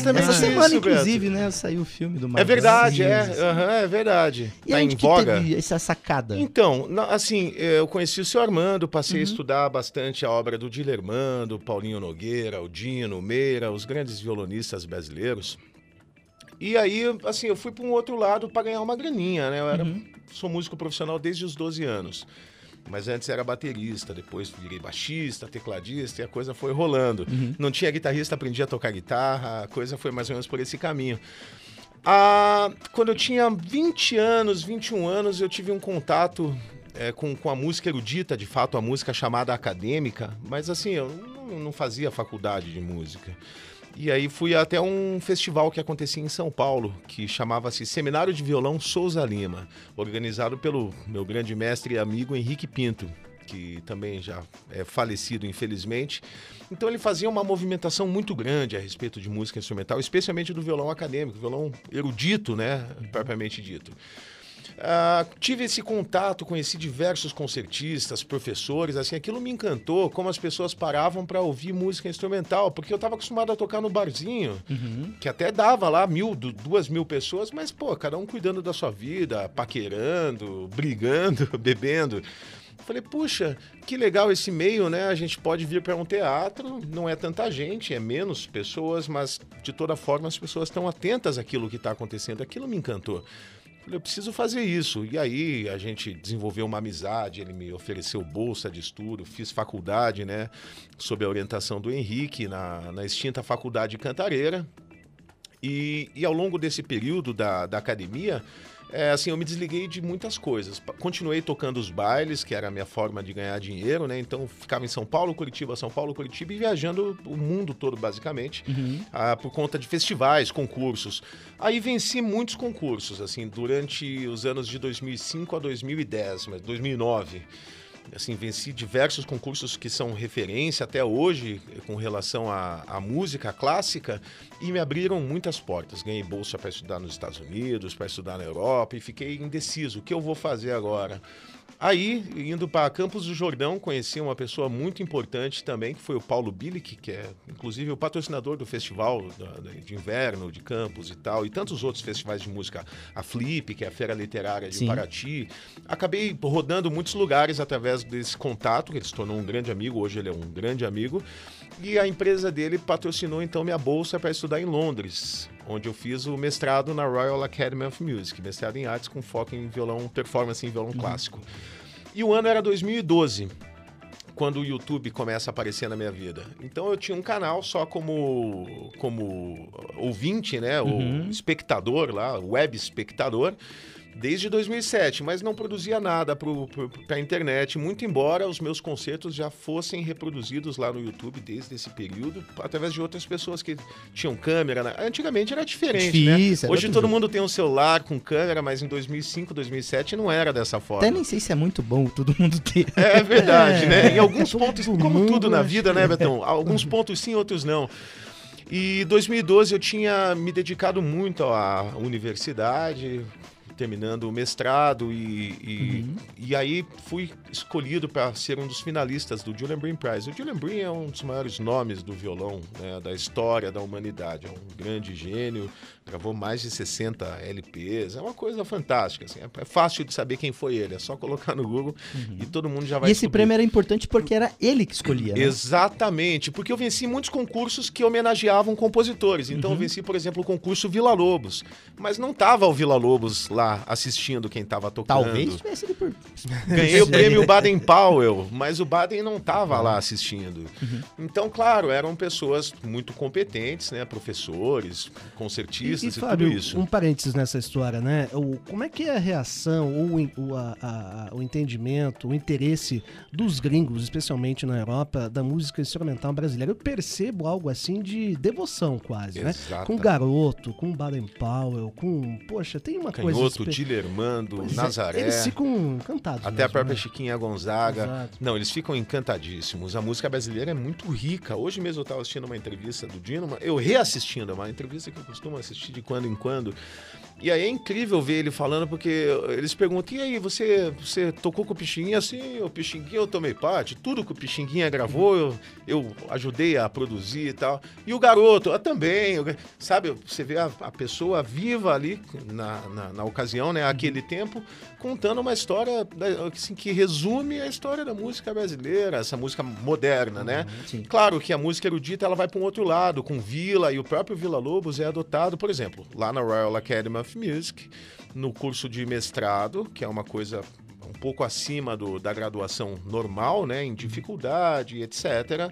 Essa- Exatamente Essa isso, semana, Beto. inclusive, né? Saiu o filme do É Marcos verdade, é. Aham, é verdade. E tá em voga. teve essa sacada? Então, assim, eh, eu conheci o seu Armando, passei Uhum. a estudar bastante a obra do Dilermando, Paulinho Nogueira, o Dino, Meira, os grandes violonistas brasileiros. E aí, assim, eu fui para um outro lado para ganhar uma graninha, né? Eu era, Uhum. sou músico profissional desde os 12 anos. Mas antes era baterista, depois virei baixista, tecladista e a coisa foi rolando. Uhum. Não tinha guitarrista, aprendi a tocar guitarra, a coisa foi mais ou menos por esse caminho. Ah, quando eu tinha 20 anos, 21 anos, eu tive um contato é, com, com a música erudita, de fato, a música chamada acadêmica, mas assim, eu não, não fazia faculdade de música. E aí fui até um festival que acontecia em São Paulo, que chamava-se Seminário de Violão Souza Lima, organizado pelo meu grande mestre e amigo Henrique Pinto, que também já é falecido, infelizmente. Então ele fazia uma movimentação muito grande a respeito de música instrumental, especialmente do violão acadêmico, violão erudito, né, propriamente dito. Ah, tive esse contato, conheci diversos concertistas, professores, assim, aquilo me encantou, como as pessoas paravam para ouvir música instrumental, porque eu estava acostumado a tocar no barzinho, que até dava lá mil, du- duas mil pessoas, mas, pô, cada um cuidando da sua vida, paquerando, <laughs> brigando, <laughs> bebendo. Falei, puxa, que legal esse meio, né? A gente pode vir para um teatro, não é tanta gente, é menos pessoas, mas de toda forma as pessoas estão atentas àquilo que está acontecendo. Aquilo me encantou. Falei, eu preciso fazer isso. E aí a gente desenvolveu uma amizade, ele me ofereceu bolsa de estudo, fiz faculdade, né? Sob a orientação do Henrique, na, na extinta Faculdade Cantareira. E, e ao longo desse período da, da academia, é, assim, eu me desliguei de muitas coisas. Continuei tocando os bailes, que era a minha forma de ganhar dinheiro, né? Então ficava em São Paulo, Curitiba, São Paulo, Curitiba e viajando o mundo todo, basicamente, ah, por conta de festivais, concursos. Aí venci muitos concursos, assim, durante os anos de 2005 a 2010, mas 2009 assim, venci diversos concursos que são referência até hoje com relação à, à música clássica e me abriram muitas portas. Ganhei bolsa para estudar nos Estados Unidos, para estudar na Europa e fiquei indeciso. O que eu vou fazer agora? Aí, indo para Campos do Jordão, conheci uma pessoa muito importante também, que foi o Paulo Bilic, que é inclusive o patrocinador do festival de inverno de Campos e tal, e tantos outros festivais de música. A Flip, que é a Feira Literária de Sim. Paraty. Acabei rodando muitos lugares através desse contato, que ele se tornou um grande amigo, hoje ele é um grande amigo. E a empresa dele patrocinou então minha bolsa para estudar em Londres, onde eu fiz o mestrado na Royal Academy of Music, mestrado em artes com foco em violão, performance em violão clássico. E o ano era 2012, quando o YouTube começa a aparecer na minha vida. Então eu tinha um canal só como como ouvinte, né, Uhum. o espectador lá, web espectador. Desde 2007, mas não produzia nada para a internet, muito embora os meus concertos já fossem reproduzidos lá no YouTube desde esse período, através de outras pessoas que tinham câmera. né? Antigamente era diferente, Difícil, né? Hoje todo mundo tem um celular com câmera, mas em 2005, 2007 não era dessa forma. Até nem sei se é muito bom todo mundo ter. <laughs> É verdade, É. né? Em alguns pontos, Todo como tudo na vida, né, é. Betão? Alguns pontos sim, outros não. E 2012 eu tinha me dedicado muito à universidade, terminando o mestrado e, e, e aí fui escolhido para ser um dos finalistas do Julian Brim Prize. O Julian Brim é um dos maiores nomes do violão, né, da história da humanidade. É um grande gênio, gravou mais de 60 LPs. É uma coisa fantástica. Assim, é fácil de saber quem foi ele. É só colocar no Google e todo mundo já vai E esse descobrir. prêmio era importante porque era ele que escolhia, né? Exatamente, porque eu venci muitos concursos que homenageavam compositores. Então eu Uhum. venci, por exemplo, o concurso Vila Lobos, mas não tava o Vila Lobos lá assistindo quem tava tocando. Talvez tivesse ele por... <laughs> Ganhei o prêmio Baden Powell, mas o Baden não estava lá assistindo. Uhum. Então, claro, eram pessoas muito competentes, né? Professores, concertistas E, e, Fábio, tudo isso. um parênteses nessa história, né? O, como é que é a reação ou o, a- a- o entendimento, o interesse dos gringos, especialmente na Europa, da música instrumental brasileira? Eu percebo algo assim de devoção quase, né? Exata. Com Garoto, com Baden Powell, com... Poxa, tem uma coisa... Canhoto, espe- Dilermando, é, Nazaré. Eles ficam encantados Até a mesmo, própria né? Chiquinha Gonzaga. Exato. Não, eles ficam encantadíssimos. A música brasileira é muito rica. Hoje mesmo eu estava assistindo uma entrevista do Dino, eu reassistindo, é uma entrevista que eu costumo assistir de quando em quando. E aí é incrível ver ele falando, porque eles perguntam, e aí, você, você tocou com o Pixinguinha? Assim, o Pixinguinha eu tomei parte, tudo que o Pixinguinha gravou, eu, eu ajudei a produzir e tal. E o garoto, ah, também, eu- sabe, você vê a, a pessoa viva ali na, na, na ocasião, né, aquele tempo, contando uma história assim, que resume a história da música brasileira, essa música moderna, né? Claro que a música erudita ela vai para um outro lado, com Vila e o próprio Vila Lobos é adotado, por exemplo, lá na Royal Academy of Music, no curso de mestrado, que é uma coisa um pouco acima do- da graduação normal, né, em dificuldade, etc.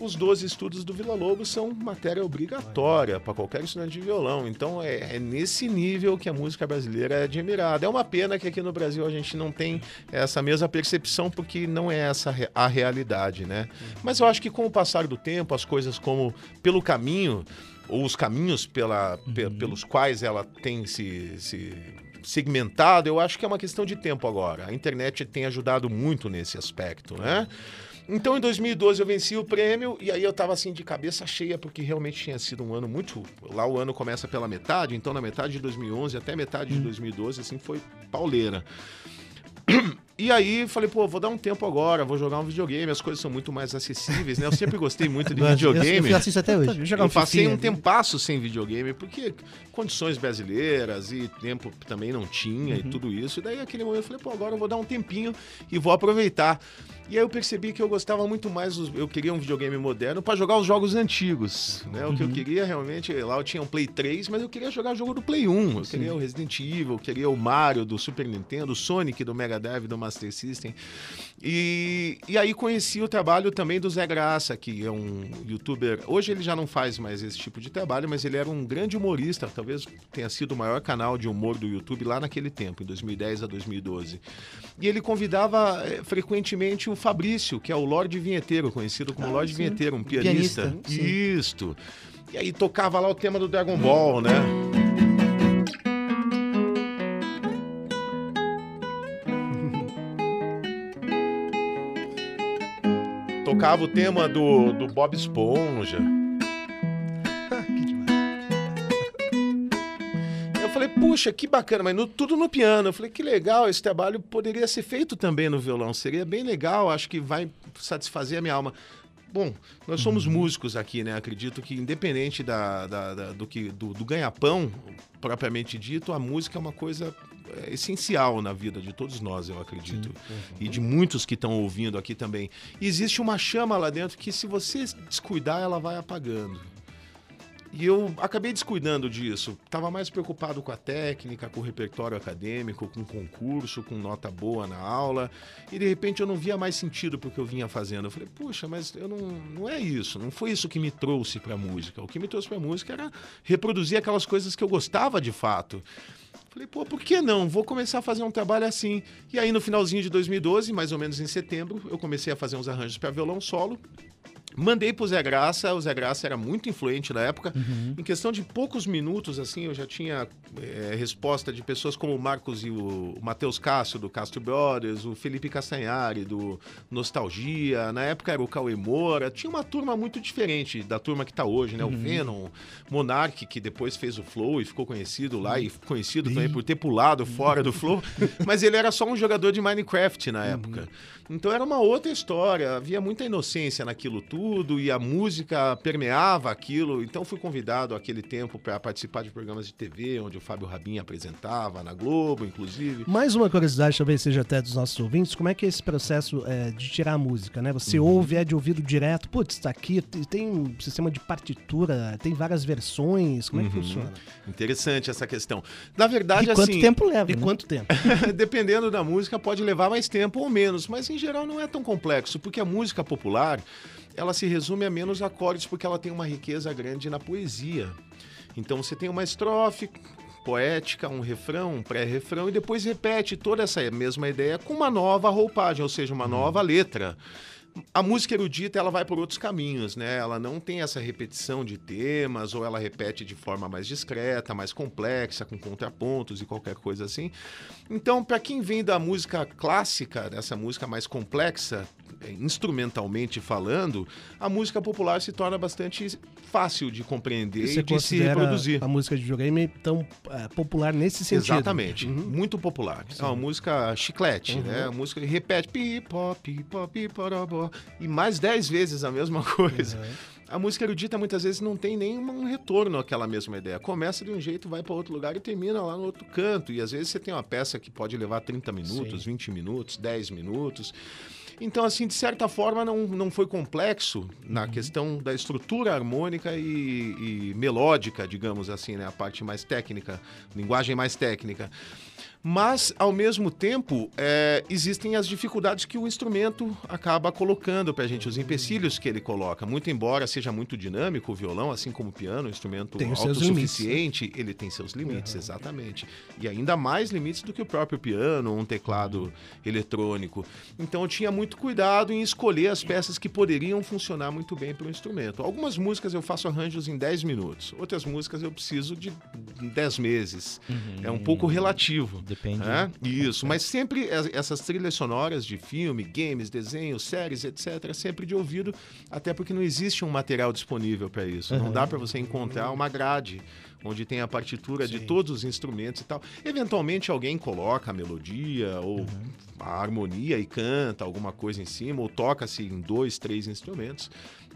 Os 12 estudos do Vila Lobos são matéria obrigatória para qualquer estudante de violão. Então é, é nesse nível que a música brasileira é admirada. É uma pena que aqui no Brasil a gente não tem essa mesma percepção, porque não é essa a realidade, né? Mas eu acho que com o passar do tempo, as coisas como pelo caminho, ou os caminhos pela, pe- pelos quais ela tem se, se segmentado, eu acho que é uma questão de tempo agora. A internet tem ajudado muito nesse aspecto, né? Então, em 2012, eu venci o prêmio e aí eu tava assim de cabeça cheia, porque realmente tinha sido um ano muito. Lá o ano começa pela metade, então na metade de 2011 até metade de 2012, assim, foi pauleira. E aí falei, pô, vou dar um tempo agora, vou jogar um videogame, as coisas são muito mais acessíveis, né? Eu sempre gostei muito de <laughs> Eu- eu- videogame. eu faço isso até hoje. Eu um passei um tempasso sem videogame, porque condições brasileiras e tempo também não tinha e tudo isso. E daí, aquele momento, eu falei, pô, agora eu vou dar um tempinho e vou aproveitar. E aí eu percebi que eu gostava muito mais, dos- eu queria um videogame moderno para jogar os jogos antigos, né? O que eu queria realmente, lá eu tinha um Play 3, mas eu queria jogar jogo do Play 1. Eu queria o Resident Evil, eu queria o Mario do Super Nintendo, o Sonic do Mega Drive, do Master System. E, e aí conheci o trabalho também do Zé Graça, que é um youtuber. Hoje ele já não faz mais esse tipo de trabalho, mas ele era um grande humorista. Talvez tenha sido o maior canal de humor do YouTube lá naquele tempo, em 2010 a 2012. E ele convidava eh, frequentemente o Fabrício, que é o Lorde Vinheteiro, conhecido como Ah, Lorde sim. Vinheteiro, um pianista. Pianista, sim. Isto. E aí tocava lá o tema do Dragon Ball, né? <laughs> Tocava o tema do, do Bob Esponja. Falei, puxa, que bacana, mas no- tudo no piano. Eu falei, que legal, esse trabalho poderia ser feito também no violão. Seria bem legal, acho que vai satisfazer a minha alma. Bom, nós somos músicos aqui, né? Acredito que independente da, da- da- do, que, do, do ganha-pão, propriamente dito, a música é uma coisa é, essencial na vida de todos nós, eu acredito. E de muitos que estão ouvindo aqui também. E existe uma chama lá dentro que se você descuidar, ela vai apagando. E eu acabei descuidando disso. Tava mais preocupado com a técnica, com o repertório acadêmico, com o concurso, com nota boa na aula. E de repente eu não via mais sentido pro que eu vinha fazendo. Eu falei, puxa, mas eu não, não é isso. Não foi isso que me trouxe pra música. O que me trouxe pra música era reproduzir aquelas coisas que eu gostava de fato. Falei, pô, por que não? Vou começar a fazer um trabalho assim. E aí, no finalzinho de 2012, mais ou menos em setembro, eu comecei a fazer uns arranjos para violão solo. Mandei pro Zé Graça, o Zé Graça era muito influente na época. Em questão de poucos minutos, assim, eu já tinha eh, resposta de pessoas como o Marcos e o, o Matheus Cássio, do Castro Brothers, o Felipe Castanhari, do Nostalgia. Na época era o Cauê Moura. Tinha uma turma muito diferente da turma que tá hoje, né? O Venom, Monark, que depois fez o Flow e ficou conhecido lá, e conhecido também por ter pulado fora do Flow. <laughs> Mas ele era só um jogador de Minecraft na época. Então era uma outra história, havia muita inocência naquilo tudo e a música permeava aquilo. Então fui convidado aquele tempo para participar de programas de TV, onde o Fábio Rabin apresentava, na Globo, inclusive. Mais uma curiosidade, talvez seja até dos nossos ouvintes, como é que é esse processo é, de tirar a música, né? Você Uhum. ouve, é de ouvido direto, putz, tá aqui, tem um sistema de partitura, tem várias versões, como é que Uhum. funciona? Interessante essa questão. Na verdade, E quanto assim, tempo leva, E né? quanto tempo? <laughs> Dependendo da música, pode levar mais tempo ou menos, mas em geral não é tão complexo, porque a música popular, ela se resume a menos acordes porque ela tem uma riqueza grande na poesia. Então você tem uma estrofe poética, um refrão, um pré-refrão e depois repete toda essa mesma ideia com uma nova roupagem, ou seja, uma nova letra. A música erudita ela vai por outros caminhos, né? Ela não tem essa repetição de temas ou ela repete de forma mais discreta, mais complexa, com contrapontos e qualquer coisa assim. Então, para quem vem da música clássica, dessa música mais complexa, instrumentalmente falando, a música popular se torna bastante fácil de compreender Você e de se reproduzir. a música de videogame tão é, popular nesse sentido? Exatamente, muito popular. É uma música chiclete, Uhum. né? A música que repete pipó, pipó, piporobó, e mais dez vezes a mesma <laughs> coisa. A música erudita muitas vezes não tem nenhum retorno àquela mesma ideia. Começa de um jeito, vai para outro lugar e termina lá no outro canto. E às vezes você tem uma peça que pode levar 30 minutos, 20 minutos, 10 minutos. Então, assim, de certa forma, não, não foi complexo na questão da estrutura harmônica e, e melódica, digamos assim, né? A parte mais técnica, linguagem mais técnica. Mas, ao mesmo tempo, é, existem as dificuldades que o instrumento acaba colocando para a gente, os empecilhos que ele coloca. Muito embora seja muito dinâmico o violão, assim como o piano, um instrumento Tem os seus autossuficiente, ele tem seus limites, exatamente. E ainda mais limites do que o próprio piano, um teclado eletrônico. Então eu tinha muito cuidado em escolher as peças que poderiam funcionar muito bem para o instrumento. Algumas músicas eu faço arranjos em 10 minutos, outras músicas eu preciso de 10 meses. É um pouco relativo. Depende. né? Isso, mas sempre es- essas trilhas sonoras de filme, games, desenhos, séries, etc., sempre de ouvido, até porque não existe um material disponível para isso. Não Uhum. dá para você encontrar uma grade onde tem a partitura de todos os instrumentos e tal. Eventualmente alguém coloca a melodia ou a harmonia e canta alguma coisa em cima, ou toca-se em dois, três instrumentos.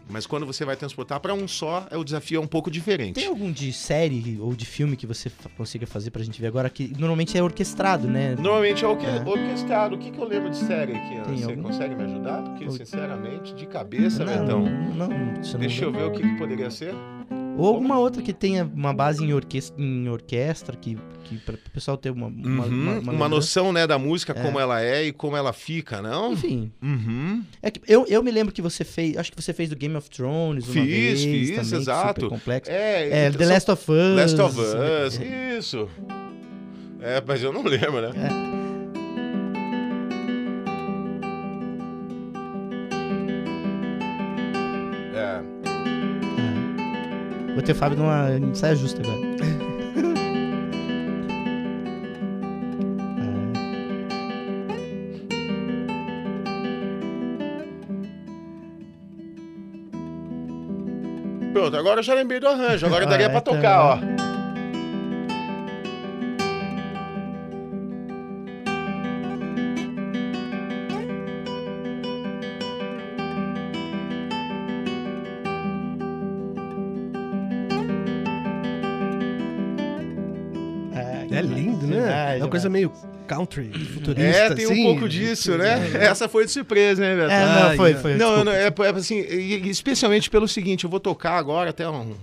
Mas quando você vai transportar para um só, é o desafio é um pouco diferente. Tem algum de série ou de filme que você consiga fazer pra gente ver agora? Que normalmente é orquestrado, né? Normalmente é orque orquestrado. O que, que eu lembro de série aqui? Tem Você algum? consegue me ajudar? Porque, sinceramente, de cabeça, Não, Betão. não, você não Deixa eu ver o que, que poderia ser. Ou alguma outra que tenha uma base em orquestra, em orquestra que, que para o pessoal ter uma, uma, Uhum, uma, lembrança. noção né, da música, É. como ela é e como ela fica, não? Enfim. Uhum. É que eu, eu me lembro que você fez, acho que você fez do Game of Thrones uma Fiz, vez fiz, também, exato. complexo. É, É, então, The Last of Us. Last of Us, isso. É, mas eu não lembro, né? É. ter o Fábio numa saia justa agora. Pronto, agora eu já lembrei do arranjo, agora Ah, daria é, pra tá. tocar, ó. Coisa meio country, futurista, É, tem um assim. pouco disso, né? Essa foi de surpresa, né, Beto? É, não, foi, foi. Não, não, é, é assim, especialmente pelo seguinte, eu vou tocar agora até um.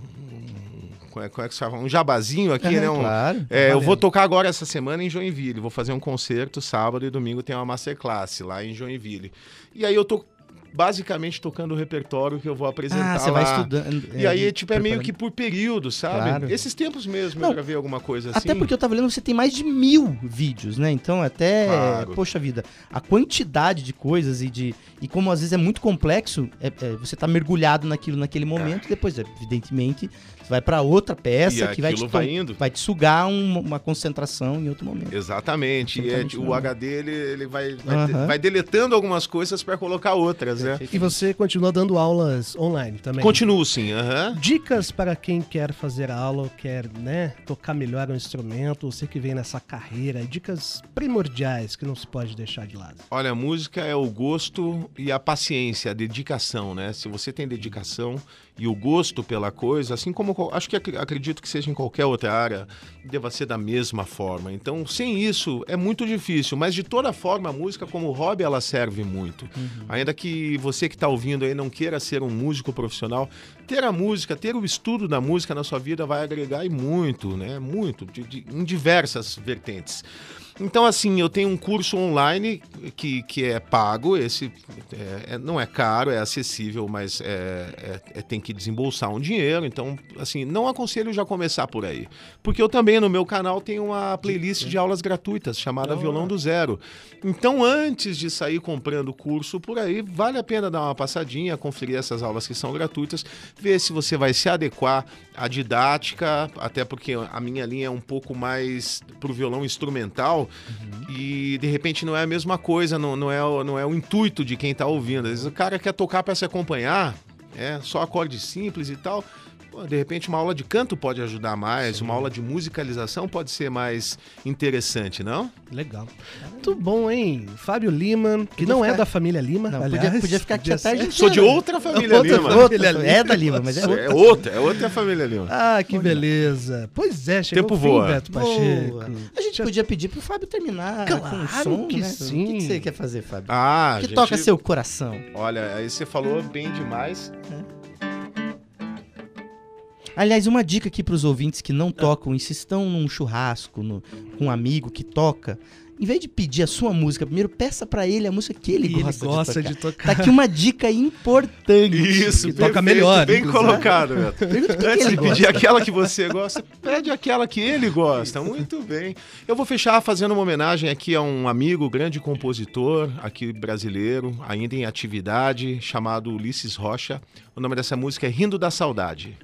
como é, como é que se fala? Um jabazinho aqui, Aham, né? Um- claro, é, eu vou tocar agora essa semana em Joinville. Vou fazer um concerto sábado e domingo tem uma masterclass lá em Joinville. E aí eu tô basicamente tocando o repertório que eu vou apresentar Ah, você vai lá. estudando. E aí, tipo, é meio que por período, sabe? Claro. Esses tempos mesmo Não, eu gravei alguma coisa assim. Até porque eu tava lendo, você tem mais de mil vídeos, né? Então, até. Claro. Poxa vida, a quantidade de coisas e de. E como às vezes é muito complexo, é, é, você tá mergulhado naquilo naquele momento, depois, evidentemente, vai pra outra peça E que vai te, vai indo. vai te sugar um- uma concentração em outro momento. Exatamente. E é, o. HD ele, ele vai, vai, Aham. vai deletando algumas coisas para colocar outras, né? E você continua dando aulas online também? Continuo sim, aham. Dicas para quem quer fazer aula quer né, tocar melhor um instrumento, você que vem nessa carreira, dicas primordiais que não se pode deixar de lado. Olha, a música é o gosto e a paciência, a dedicação, né? Se você tem dedicação e o gosto pela coisa, assim como acho que ac- acredito que seja em qualquer outra área, deva ser da mesma forma. Então, sem isso é muito difícil, mas de toda forma a música como hobby ela serve muito. Ainda que você que está ouvindo aí não queira ser um músico profissional, ter a música, ter o estudo da música na sua vida vai agregar e muito, né? Muito, de- de- em diversas vertentes. Então, assim, eu tenho um curso online que, que é pago, esse é- é- não é caro, é acessível, mas é, é- é- tem que desembolsar um dinheiro. Então, assim, não aconselho já começar por aí. Porque eu também, no meu canal, tenho uma playlist de aulas gratuitas chamada Violão do Zero. Então, antes de sair comprando o curso por aí, vale a pena dar uma passadinha, conferir essas aulas que são gratuitas, ver se você vai se adequar à didática, até porque a minha linha é um pouco mais pro violão instrumental. E de repente não é a mesma coisa, não, não, é, o- não é o intuito de quem tá ouvindo. Às vezes o cara quer tocar para se acompanhar, é só acorde simples e tal. Pô, de repente uma aula de canto pode ajudar mais, uma aula de musicalização pode ser mais interessante, não? Legal. Muito bom, hein? Fábio Lima, que Podia não é ficar- da família Lima, Não, aliás. podia- podia ficar aqui a tarde ser. Sou de outra família Outra Lima. família É da Lima, mas é É outra. outra, é outra família Lima. Ah, que beleza. Pois é, chegou Tempo o fim, voa. Beto Boa. Pacheco. A gente podia pedir pro Fábio terminar Claro com o som, que né? sim. O que, que você quer fazer, Fábio? Ah, que gente, toca seu coração. Olha, aí você falou bem demais. Aliás, uma dica aqui pros ouvintes que não tocam e se estão num churrasco no- com um amigo que toca, em vez de pedir a sua música, primeiro peça pra ele a música que ele, ele gosta, gosta de, de tocar. tocar. Tá aqui uma dica importante. Isso, Que toca melhor, Bem inclusive. colocado, Beto. Antes de pedir aquela que você gosta, pede aquela que ele gosta. Muito bem. Eu vou fechar fazendo uma homenagem aqui a um amigo, grande compositor aqui brasileiro, ainda em atividade, chamado Ulisses Rocha. O nome dessa música é Rindo da Saudade.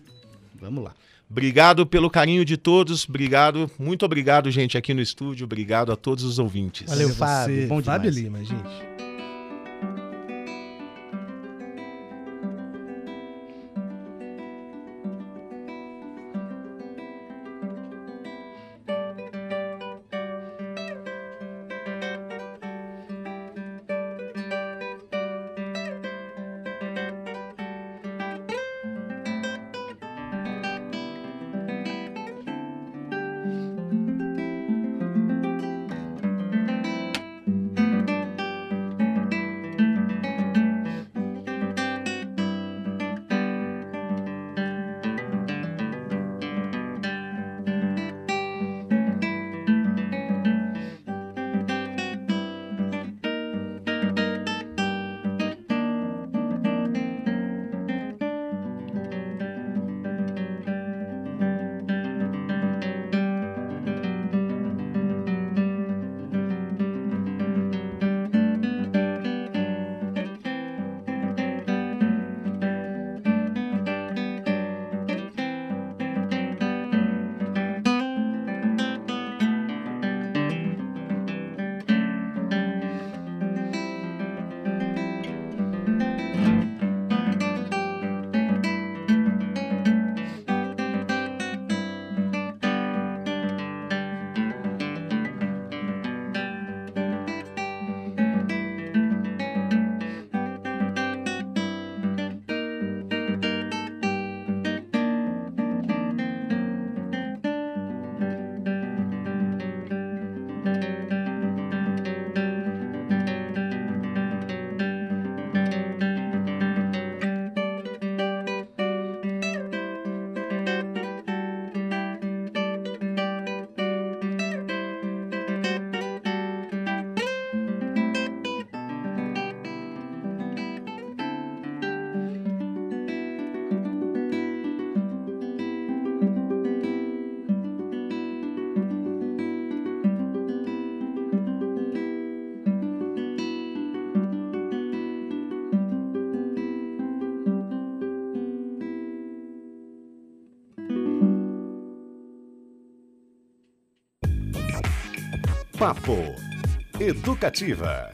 Vamos lá. Obrigado pelo carinho de todos, obrigado, muito obrigado, gente, aqui no estúdio, obrigado a todos os ouvintes. Valeu, Fábio. Bom Fábio demais. Lima, gente. Papo Educativa.